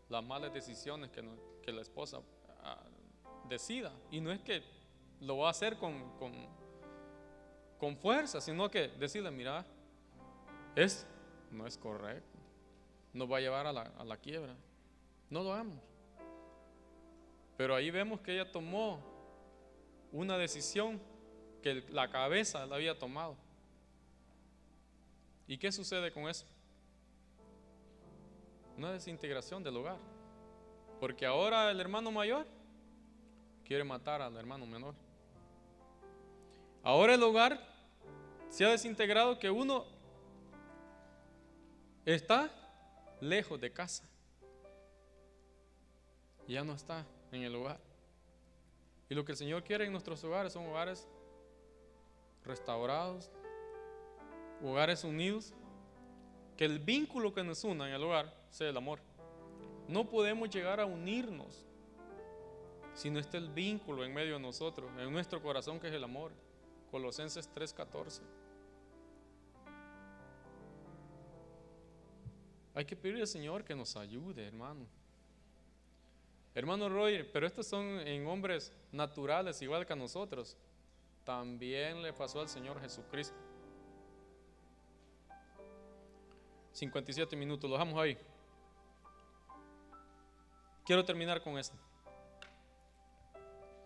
las malas decisiones que, la esposa ah, decida. Y no es que lo va a hacer con, con, con fuerza, sino que decirle, mira, es, no es correcto. Nos va a llevar a la, a la quiebra. No lo hagamos. Pero ahí vemos que ella tomó una decisión que la cabeza la había tomado. ¿Y qué sucede con eso? Una desintegración del hogar. Porque ahora el hermano mayor quiere matar al hermano menor. Ahora el hogar se ha desintegrado que uno está lejos de casa. Ya no está en el hogar. Y lo que el Señor quiere en nuestros hogares son hogares restaurados, hogares unidos, que el vínculo que nos una en el hogar sea el amor. No podemos llegar a unirnos si no está el vínculo en medio de nosotros, en nuestro corazón que es el amor. Colosenses 3:14. Hay que pedirle al Señor que nos ayude, hermano. Hermano Roy, pero estos son en hombres naturales, igual que a nosotros. También le pasó al Señor Jesucristo. 57 minutos, lo dejamos ahí. Quiero terminar con esto.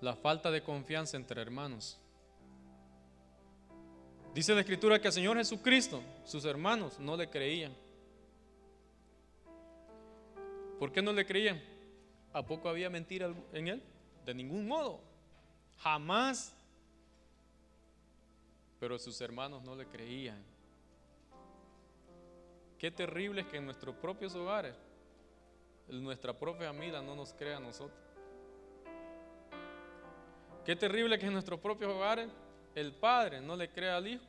La falta de confianza entre hermanos. Dice la escritura que al Señor Jesucristo, sus hermanos no le creían. ¿Por qué no le creían? ¿A poco había mentira en él? De ningún modo. Jamás. Pero sus hermanos no le creían. Qué terrible es que en nuestros propios hogares, nuestra propia familia no nos crea a nosotros. Qué terrible que en nuestros propios hogares el padre no le crea al hijo,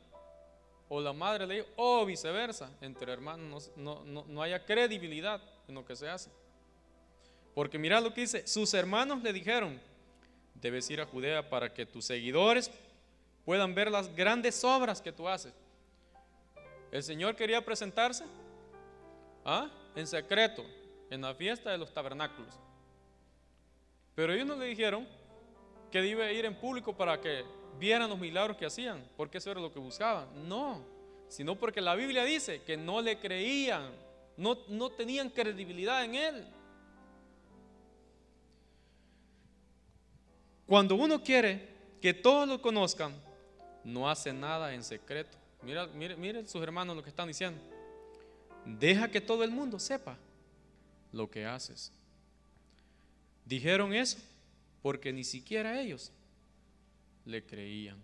o la madre le dice, o viceversa, entre hermanos no, no, no haya credibilidad en lo que se hace. Porque mira lo que dice, sus hermanos le dijeron, debes ir a Judea para que tus seguidores puedan ver las grandes obras que tú haces. El Señor quería presentarse ¿ah? en secreto, en la fiesta de los tabernáculos. Pero ellos no le dijeron que debía ir en público para que vieran los milagros que hacían, porque eso era lo que buscaban. No, sino porque la Biblia dice que no le creían, no, no tenían credibilidad en él. Cuando uno quiere que todos lo conozcan, no hace nada en secreto. Mira, mire sus hermanos lo que están diciendo. Deja que todo el mundo sepa lo que haces. Dijeron eso porque ni siquiera ellos le creían.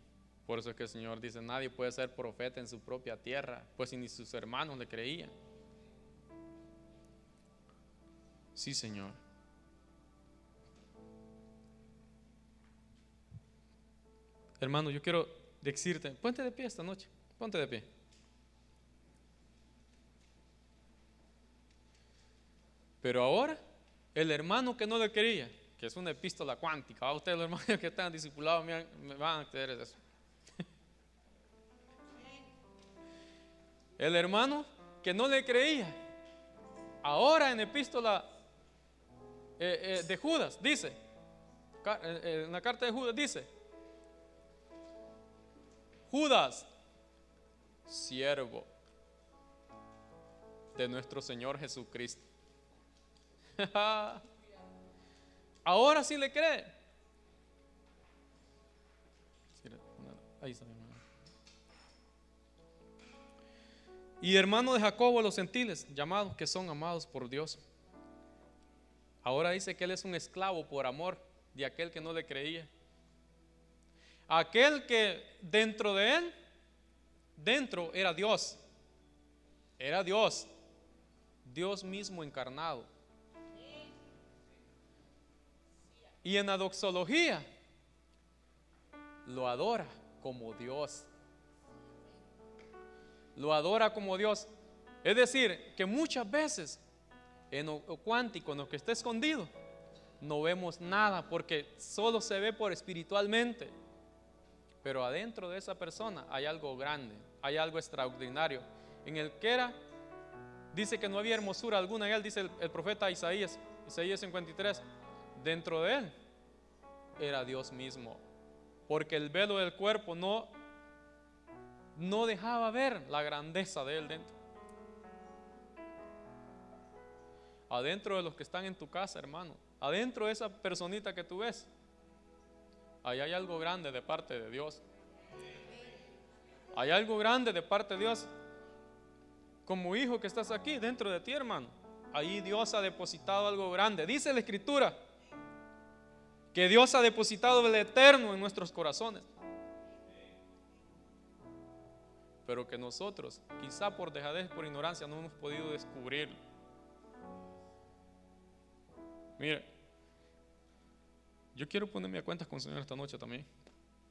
Por eso es que el Señor dice, nadie puede ser profeta en su propia tierra, pues ni sus hermanos le creían. Sí, Señor. Hermano, yo quiero decirte, ponte de pie esta noche, ponte de pie. Pero ahora, el hermano que no le quería, que es una epístola cuántica, a ustedes los hermanos que están discipulados me van a creer eso. El hermano que no le creía, ahora en epístola eh, eh, de Judas dice, eh, en la carta de Judas dice, Judas, siervo de nuestro Señor Jesucristo. Ahora sí le cree. Y hermano de Jacobo, los gentiles, llamados que son amados por Dios. Ahora dice que él es un esclavo por amor de aquel que no le creía. Aquel que dentro de él, dentro era Dios. Era Dios. Dios mismo encarnado. Y en la doxología lo adora como Dios. Lo adora como Dios. Es decir, que muchas veces en lo cuántico, en lo que está escondido, no vemos nada porque solo se ve por espiritualmente. Pero adentro de esa persona hay algo grande, hay algo extraordinario. En el que era, dice que no había hermosura alguna en él, dice el, el profeta Isaías, Isaías 53, dentro de él era Dios mismo, porque el velo del cuerpo no, no dejaba ver la grandeza de él dentro. Adentro de los que están en tu casa, hermano, adentro de esa personita que tú ves, ahí hay algo grande de parte de Dios. Hay algo grande de parte de Dios. Como hijo que estás aquí dentro de ti, hermano. Ahí Dios ha depositado algo grande. Dice la escritura que Dios ha depositado el eterno en nuestros corazones. Pero que nosotros, quizá por dejadez, por ignorancia, no hemos podido descubrirlo. Mire, yo quiero ponerme a cuentas con el Señor esta noche también,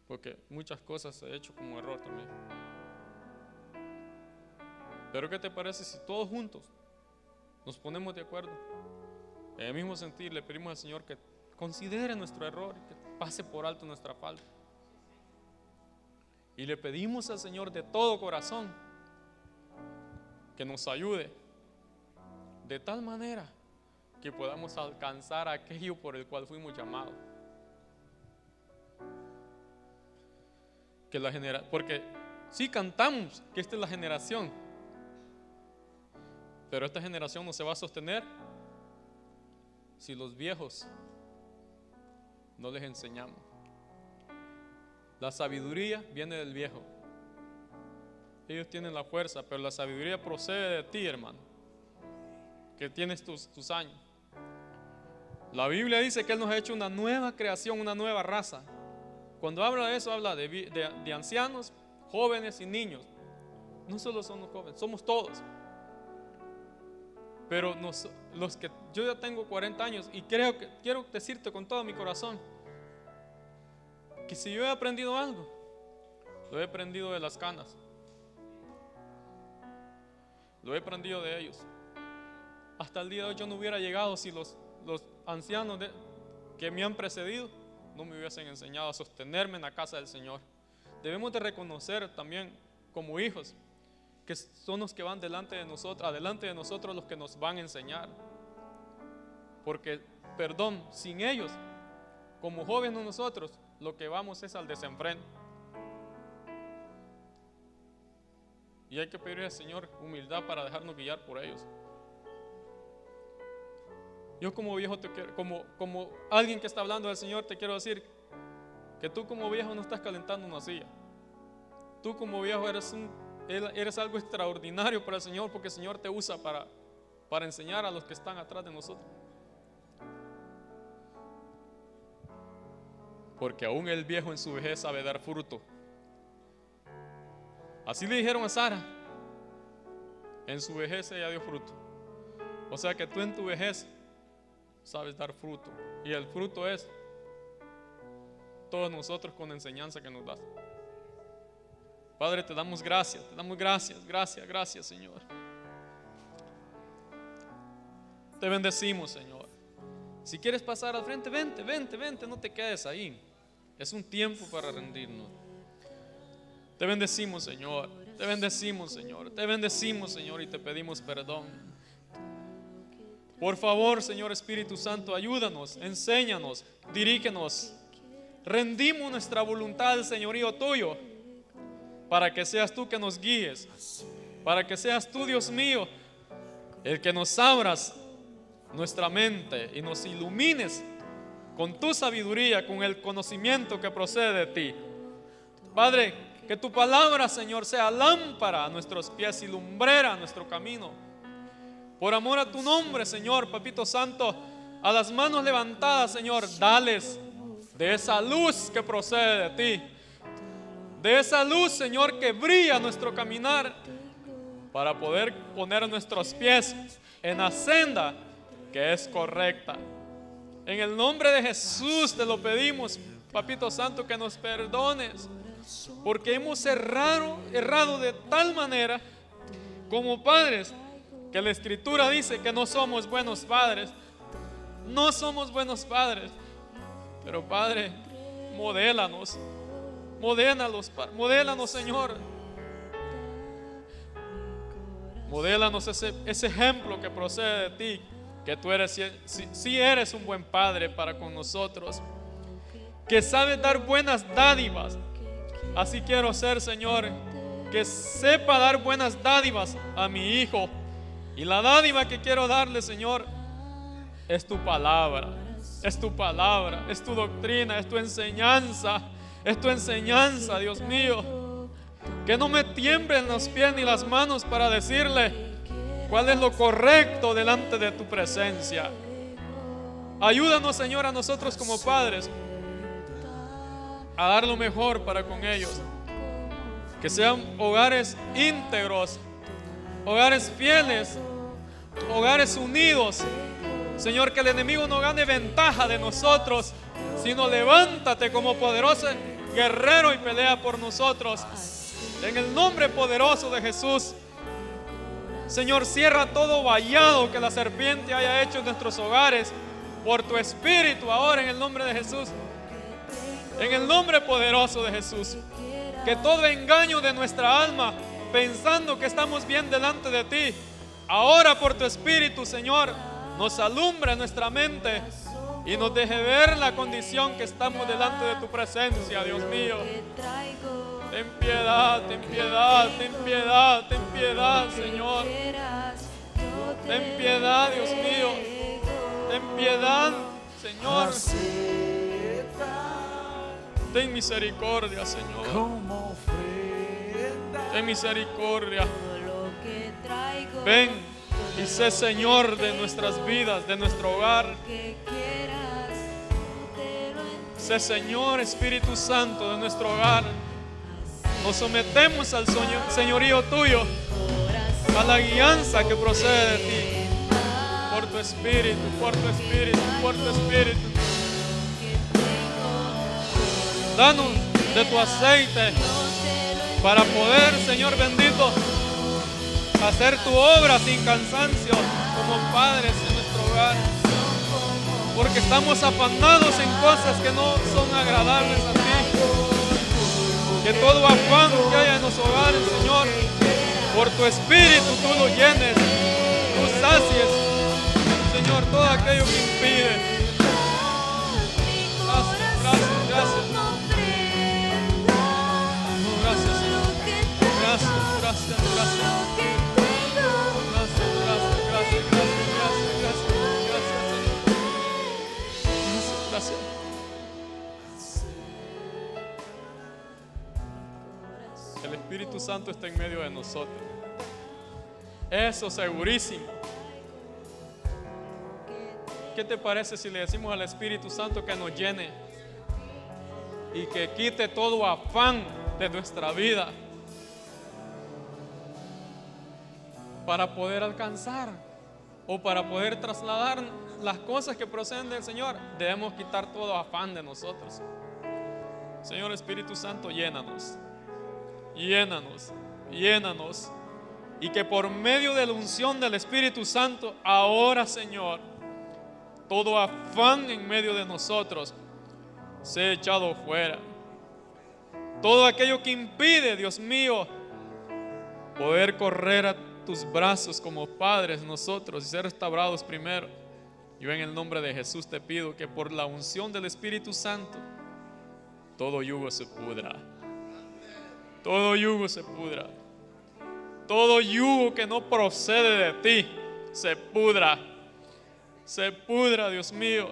porque muchas cosas he hecho como error también. Pero ¿qué te parece si todos juntos nos ponemos de acuerdo? En el mismo sentir le pedimos al Señor que considere nuestro error, que pase por alto nuestra falta. Y le pedimos al Señor de todo corazón que nos ayude de tal manera que podamos alcanzar aquello por el cual fuimos llamados. Que la genera porque si cantamos que esta es la generación, pero esta generación no se va a sostener si los viejos no les enseñamos. La sabiduría viene del viejo. Ellos tienen la fuerza, pero la sabiduría procede de ti, hermano, que tienes tus, tus años. La Biblia dice que Él nos ha hecho una nueva creación, una nueva raza. Cuando habla de eso, habla de, de, ancianos, jóvenes y niños. No solo son los jóvenes, somos todos. Pero los que yo ya tengo 40 años y creo que quiero decirte con todo mi corazón que si yo he aprendido algo, lo he aprendido de las canas. Lo he aprendido de ellos. Hasta el día de hoy yo no hubiera llegado si los, los ancianos que me han precedido no me hubiesen enseñado a sostenerme en la casa del Señor. Debemos de reconocer también como hijos que son los que van delante de nosotros, adelante de nosotros los que nos van a enseñar. Porque, perdón, sin ellos, como jóvenes nosotros, lo que vamos es al desenfreno. Y hay que pedirle al Señor humildad para dejarnos guiar por ellos. Yo como viejo, te quiero, como, como alguien que está hablando del Señor, te quiero decir que tú como viejo no estás calentando una silla. Tú como viejo eres, un, eres algo extraordinario para el Señor porque el Señor te usa para, para enseñar a los que están atrás de nosotros. porque aún el viejo en su vejez sabe dar fruto. Así le dijeron a Sara, en su vejez ella dio fruto. O sea que tú en tu vejez sabes dar fruto. Y el fruto es todos nosotros con la enseñanza que nos das. Padre, te damos gracias, te damos gracias, gracias, gracias, Señor. Te bendecimos, Señor. Si quieres pasar al frente, vente, vente, vente, no te quedes ahí. Es un tiempo para rendirnos. Te bendecimos, Señor. Te bendecimos, Señor. Te bendecimos, Señor, y te pedimos perdón. Por favor, Señor Espíritu Santo, ayúdanos, enséñanos, dirígenos. Rendimos nuestra voluntad señorío tuyo, para que seas tú que nos guíes, para que seas tú, Dios mío, el que nos abras nuestra mente y nos ilumines con tu sabiduría, con el conocimiento que procede de ti. Padre, que tu palabra, Señor, sea lámpara a nuestros pies y lumbrera a nuestro camino. Por amor a tu nombre, Señor, Papito Santo, a las manos levantadas, Señor, dales de esa luz que procede de ti. De esa luz, Señor, que brilla nuestro caminar para poder poner nuestros pies en la senda que es correcta. En el nombre de Jesús te lo pedimos, Papito Santo, que nos perdones, porque hemos errado, errado de tal manera como padres, que la Escritura dice que no somos buenos padres. No somos buenos padres, pero Padre, modélanos, modélanos, modélanos, Señor. Modélanos ese, ese ejemplo que procede de ti, que tú eres, si, si eres un buen padre para con nosotros, que sabes dar buenas dádivas. Así quiero ser, Señor, que sepa dar buenas dádivas a mi hijo. Y la dádiva que quiero darle, Señor, es tu palabra. Es tu palabra, es tu doctrina, es tu enseñanza. Es tu enseñanza, Dios mío. Que no me tiemblen los pies ni las manos para decirle cuál es lo correcto delante de tu presencia. Ayúdanos, Señor, a nosotros como padres a dar lo mejor para con ellos. Que sean hogares íntegros, hogares fieles, hogares unidos. Señor, que el enemigo no gane ventaja de nosotros, sino levántate como poderoso guerrero y pelea por nosotros. En el nombre poderoso de Jesús. Señor, cierra todo vallado que la serpiente haya hecho en nuestros hogares por tu espíritu ahora en el nombre de Jesús. En el nombre poderoso de Jesús. Que todo engaño de nuestra alma, pensando que estamos bien delante de ti, ahora por tu espíritu, Señor, nos alumbre nuestra mente y nos deje ver la condición que estamos delante de tu presencia, Dios mío. Ten piedad, ten piedad, ten piedad, ten piedad, Señor. Ten piedad, Dios mío. Ten piedad, Señor. Ten misericordia, Señor. Ten misericordia. Ven y sé Señor de nuestras vidas, de nuestro hogar. Sé Señor Espíritu Santo de nuestro hogar. Nos sometemos al señorío tuyo, a la guianza que procede de ti, por tu espíritu, por tu espíritu, por tu espíritu. Danos de tu aceite para poder, Señor bendito, hacer tu obra sin cansancio como padres en nuestro hogar. Porque estamos afanados en cosas que no son agradables a ti. Que todo afán que haya en los hogares, Señor, por tu espíritu tú lo llenes, tú sacies, Señor, todo aquello que impide. Gracias, gracias, gracias. Espíritu Santo está en medio de nosotros. Eso segurísimo. ¿Qué te parece si le decimos al Espíritu Santo que nos llene y que quite todo afán de nuestra vida para poder alcanzar o para poder trasladar las cosas que proceden del Señor? Debemos quitar todo afán de nosotros. Señor Espíritu Santo, llénanos llénanos, llénanos. Y que por medio de la unción del Espíritu Santo, ahora Señor, todo afán en medio de nosotros sea echado fuera. Todo aquello que impide, Dios mío, poder correr a tus brazos como padres nosotros y ser restaurados primero. Yo en el nombre de Jesús te pido que por la unción del Espíritu Santo, todo yugo se pudra todo yugo se pudra. Todo yugo que no procede de ti se pudra. Se pudra, Dios mío.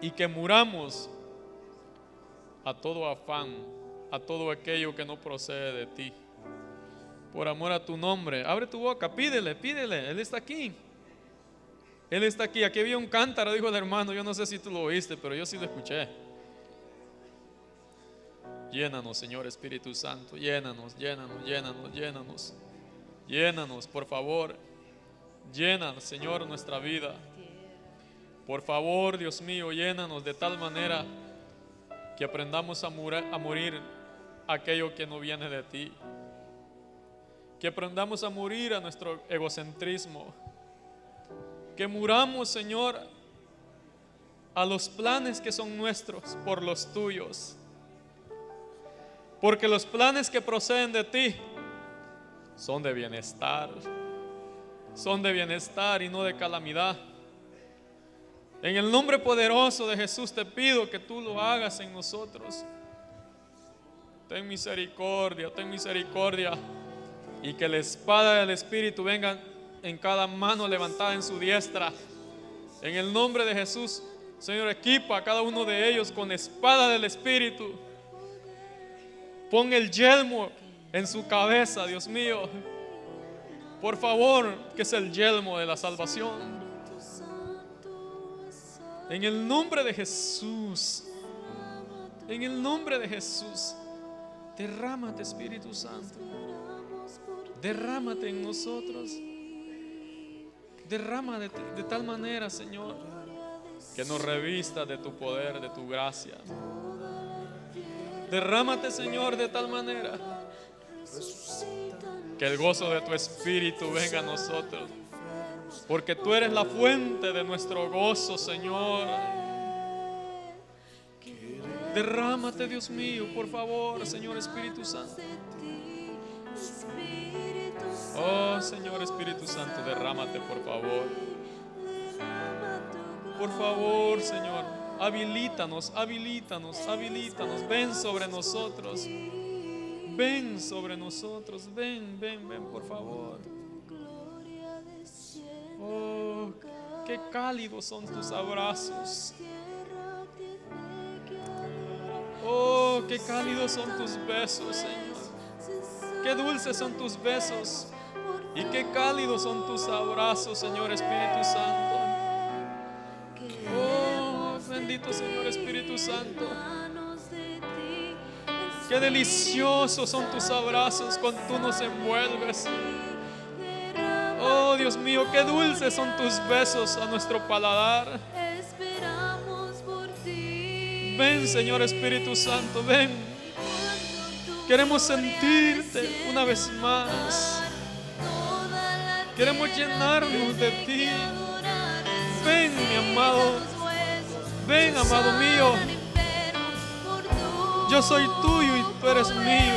Y que muramos a todo afán, a todo aquello que no procede de ti. Por amor a tu nombre. Abre tu boca, pídele, pídele. Él está aquí. Él está aquí. Aquí había un cántaro, dijo el hermano. Yo no sé si tú lo oíste, pero yo sí lo escuché. Llénanos, Señor Espíritu Santo. Llénanos, llénanos, llénanos, llénanos. Llénanos, por favor. Llena, Señor, nuestra vida. Por favor, Dios mío, llénanos de tal manera que aprendamos a, a morir aquello que no viene de ti. Que aprendamos a morir a nuestro egocentrismo. Que muramos, Señor, a los planes que son nuestros por los tuyos. Porque los planes que proceden de ti son de bienestar. Son de bienestar y no de calamidad. En el nombre poderoso de Jesús te pido que tú lo hagas en nosotros. Ten misericordia, ten misericordia. Y que la espada del Espíritu venga en cada mano levantada en su diestra. En el nombre de Jesús, Señor, equipa a cada uno de ellos con espada del Espíritu. Pon el yelmo en su cabeza, Dios mío. Por favor, que es el yelmo de la salvación. En el nombre de Jesús. En el nombre de Jesús. Derrámate, Espíritu Santo. Derrámate en nosotros. Derrama de, de tal manera, Señor, que nos revista de tu poder, de tu gracia. Derrámate, Señor, de tal manera que el gozo de tu Espíritu venga a nosotros. Porque tú eres la fuente de nuestro gozo, Señor. Derrámate, Dios mío, por favor, Señor Espíritu Santo. Oh, Señor Espíritu Santo, derrámate, por favor. Por favor, Señor, habilítanos, habilítanos, habilítanos. Ven sobre nosotros. Ven sobre nosotros. Ven, ven, ven, por favor. Oh, qué cálidos son tus abrazos. Oh, qué cálidos son tus besos, Señor. Qué dulces son tus besos. Y qué cálidos son tus abrazos, Señor Espíritu Santo. Bendito Señor Espíritu Santo. Qué deliciosos son tus abrazos cuando tú nos envuelves. Oh Dios mío, qué dulces son tus besos a nuestro paladar. Ven Señor Espíritu Santo, ven. Queremos sentirte una vez más. Queremos llenarnos de ti. Ven mi amado. Ven amado mío. Yo soy tuyo y tú eres mío,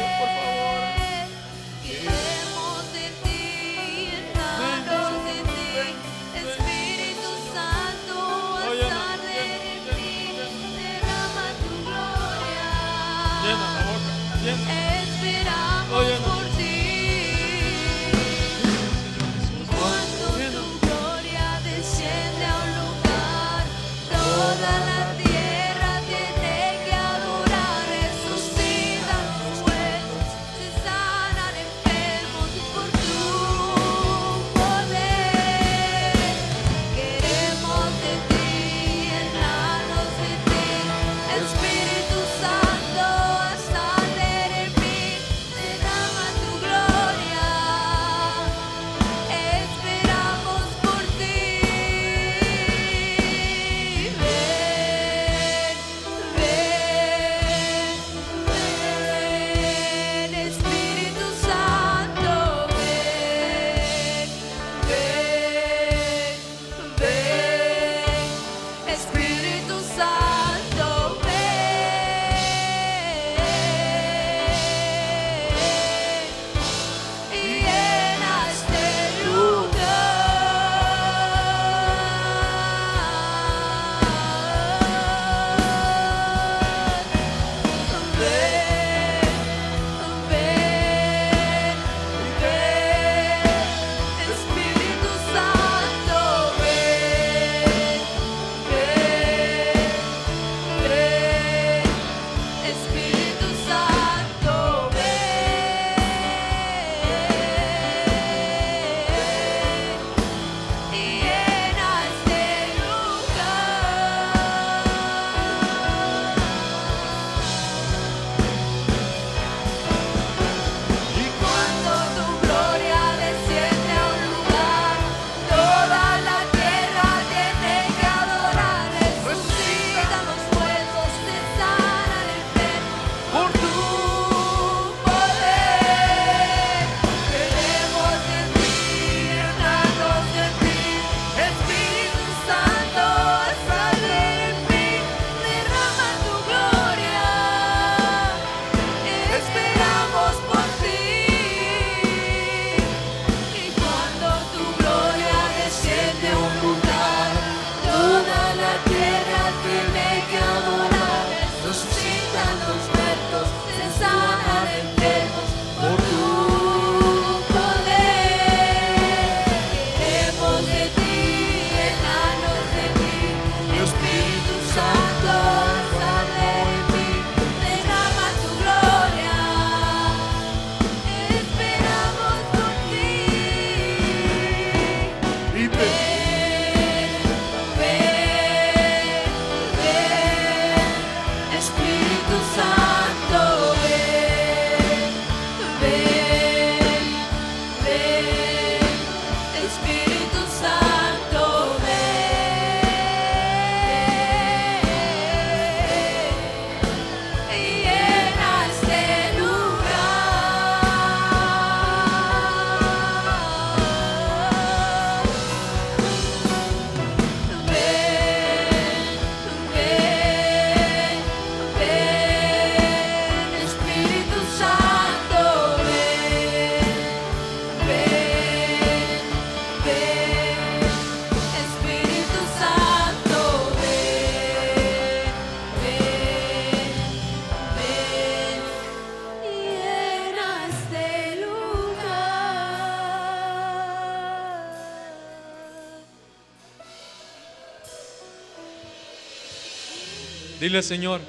Dile, Señor,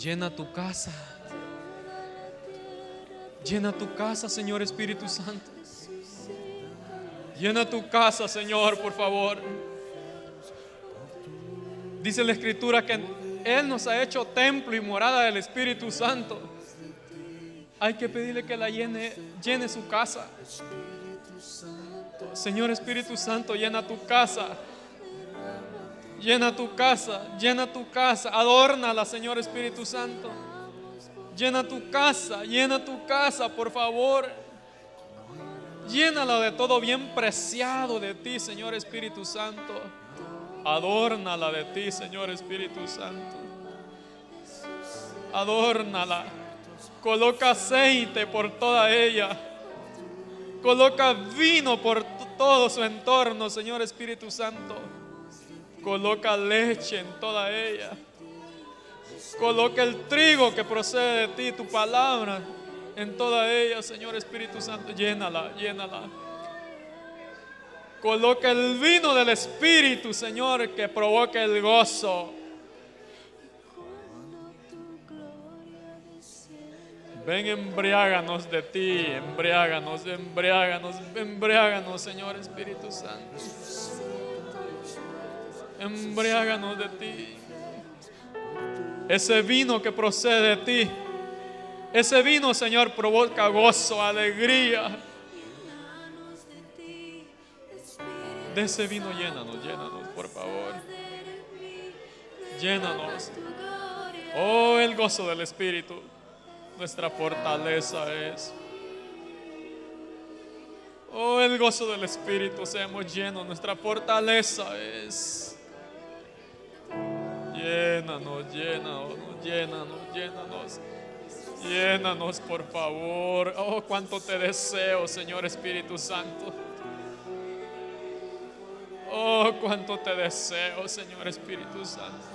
llena tu casa. Llena tu casa, Señor Espíritu Santo. Llena tu casa, Señor, por favor. Dice la Escritura que Él nos ha hecho templo y morada del Espíritu Santo. Hay que pedirle que la llene, llene su casa. Señor Espíritu Santo, llena tu casa. Llena tu casa, llena tu casa, adórnala, Señor Espíritu Santo. Llena tu casa, llena tu casa, por favor. Llénala de todo bien preciado de ti, Señor Espíritu Santo. Adórnala de ti, Señor Espíritu Santo. Adórnala. Coloca aceite por toda ella. Coloca vino por todo su entorno, Señor Espíritu Santo. Coloca leche en toda ella. Coloca el trigo que procede de ti, tu palabra, en toda ella, Señor Espíritu Santo. Llénala, llénala. Coloca el vino del Espíritu, Señor, que provoque el gozo. Ven, embriáganos de ti, embriáganos, embriáganos, embriáganos, Señor Espíritu Santo. Embriáganos de ti. Ese vino que procede de ti, ese vino, Señor, provoca gozo, alegría. De ese vino llénanos, llénanos, por favor. Llénanos. Oh, el gozo del Espíritu, nuestra fortaleza es. Oh, el gozo del Espíritu, seamos llenos, nuestra fortaleza es. Llénanos, llénanos, llénanos, llénanos. Llénanos, por favor. Oh, cuánto te deseo, Señor Espíritu Santo. Oh, cuánto te deseo, Señor Espíritu Santo.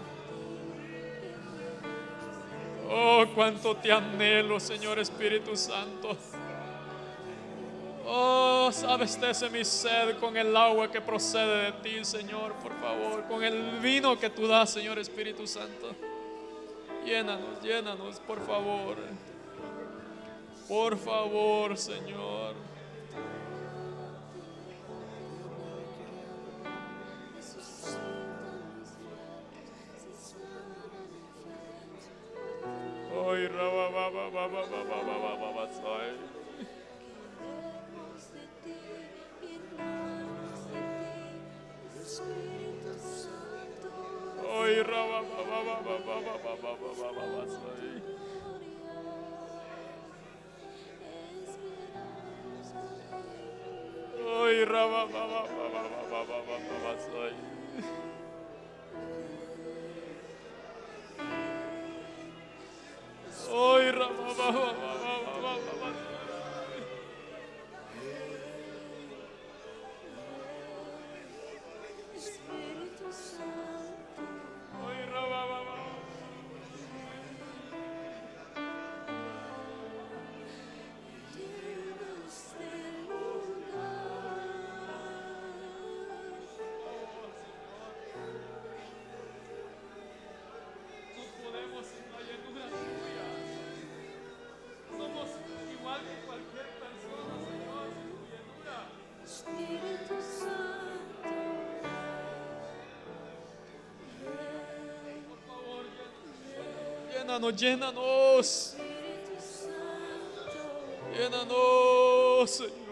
Oh, cuánto te anhelo, Señor Espíritu Santo. Oh, sabes, ese mi sed con el agua que procede de ti, Señor, por favor, con el vino que tú das, Señor Espíritu Santo. Llénanos, llénanos, por favor. Por favor, Señor. Oy, rabba, rabba, rabba, rabba, rabba, rabba, rabba, rabba, rabba, rabba, rabba, rabba. Oi, rabba, rabba, rabba, rabba, rabba, rabba, rabba, rabba, rabba, rabba, rabba. baba, rabba, rabba, rabba, rabba, rabba, rabba, rabba, rabba, rabba, rabba, rabba. soul. llena-nos, llena-nos. nos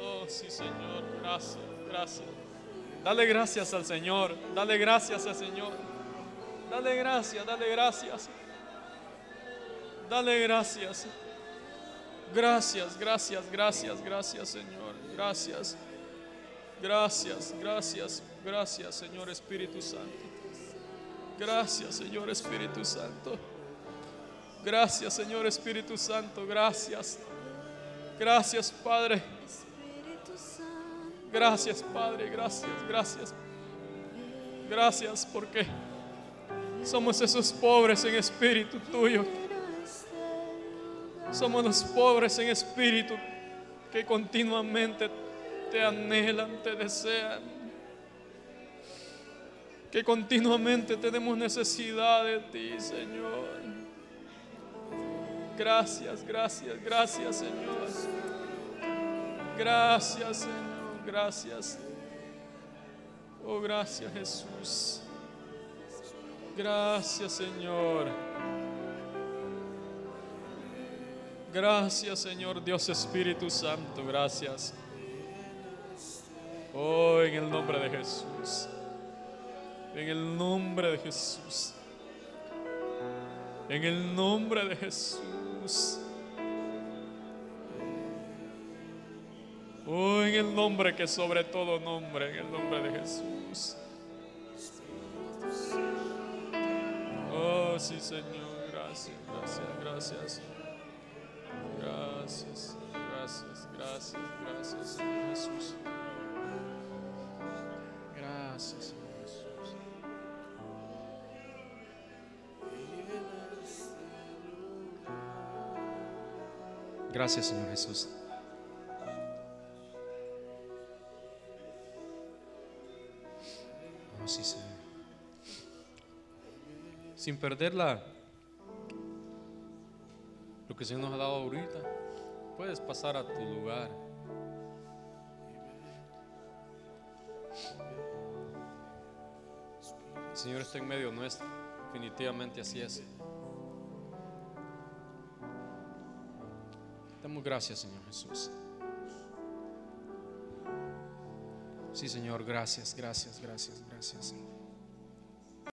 Oh, sí, Señor. Gracias, gracias. Dale gracias al Señor. Dale gracias al Señor. Dale gracias, dale gracias. Dale gracias. Gracias, gracias, gracias, gracias, Señor. Gracias. Gracias, gracias, gracias, Señor Espíritu Santo. Gracias, Señor Espíritu Santo. Gracias, Señor Espíritu Santo. Gracias. Gracias, Padre. Gracias, Padre. Gracias, gracias. Gracias porque somos esos pobres en espíritu tuyo. Somos los pobres en espíritu que continuamente te anhelan, te desean. Que continuamente tenemos necesidad de ti, Señor. Gracias, gracias, gracias, Señor. Gracias, Señor. Gracias. Oh, gracias, Jesús. Gracias, Señor. Gracias, Señor Dios Espíritu Santo, gracias. Oh, en el nombre de Jesús. En el nombre de Jesús. En el nombre de Jesús. Oh, en el nombre que sobre todo nombre, en el nombre de Jesús. Oh, sí, Señor, gracias, gracias, gracias. Gracias, gracias, gracias, gracias, Jesús. Gracias, Gracias, Señor Jesús. Oh, sí, Señor. Sin perderla, lo que el Señor nos ha dado ahorita, puedes pasar a tu lugar. El Señor está en medio nuestro, definitivamente así es. Damos gracias, Señor Jesús. Sí, Señor, gracias, gracias, gracias, gracias.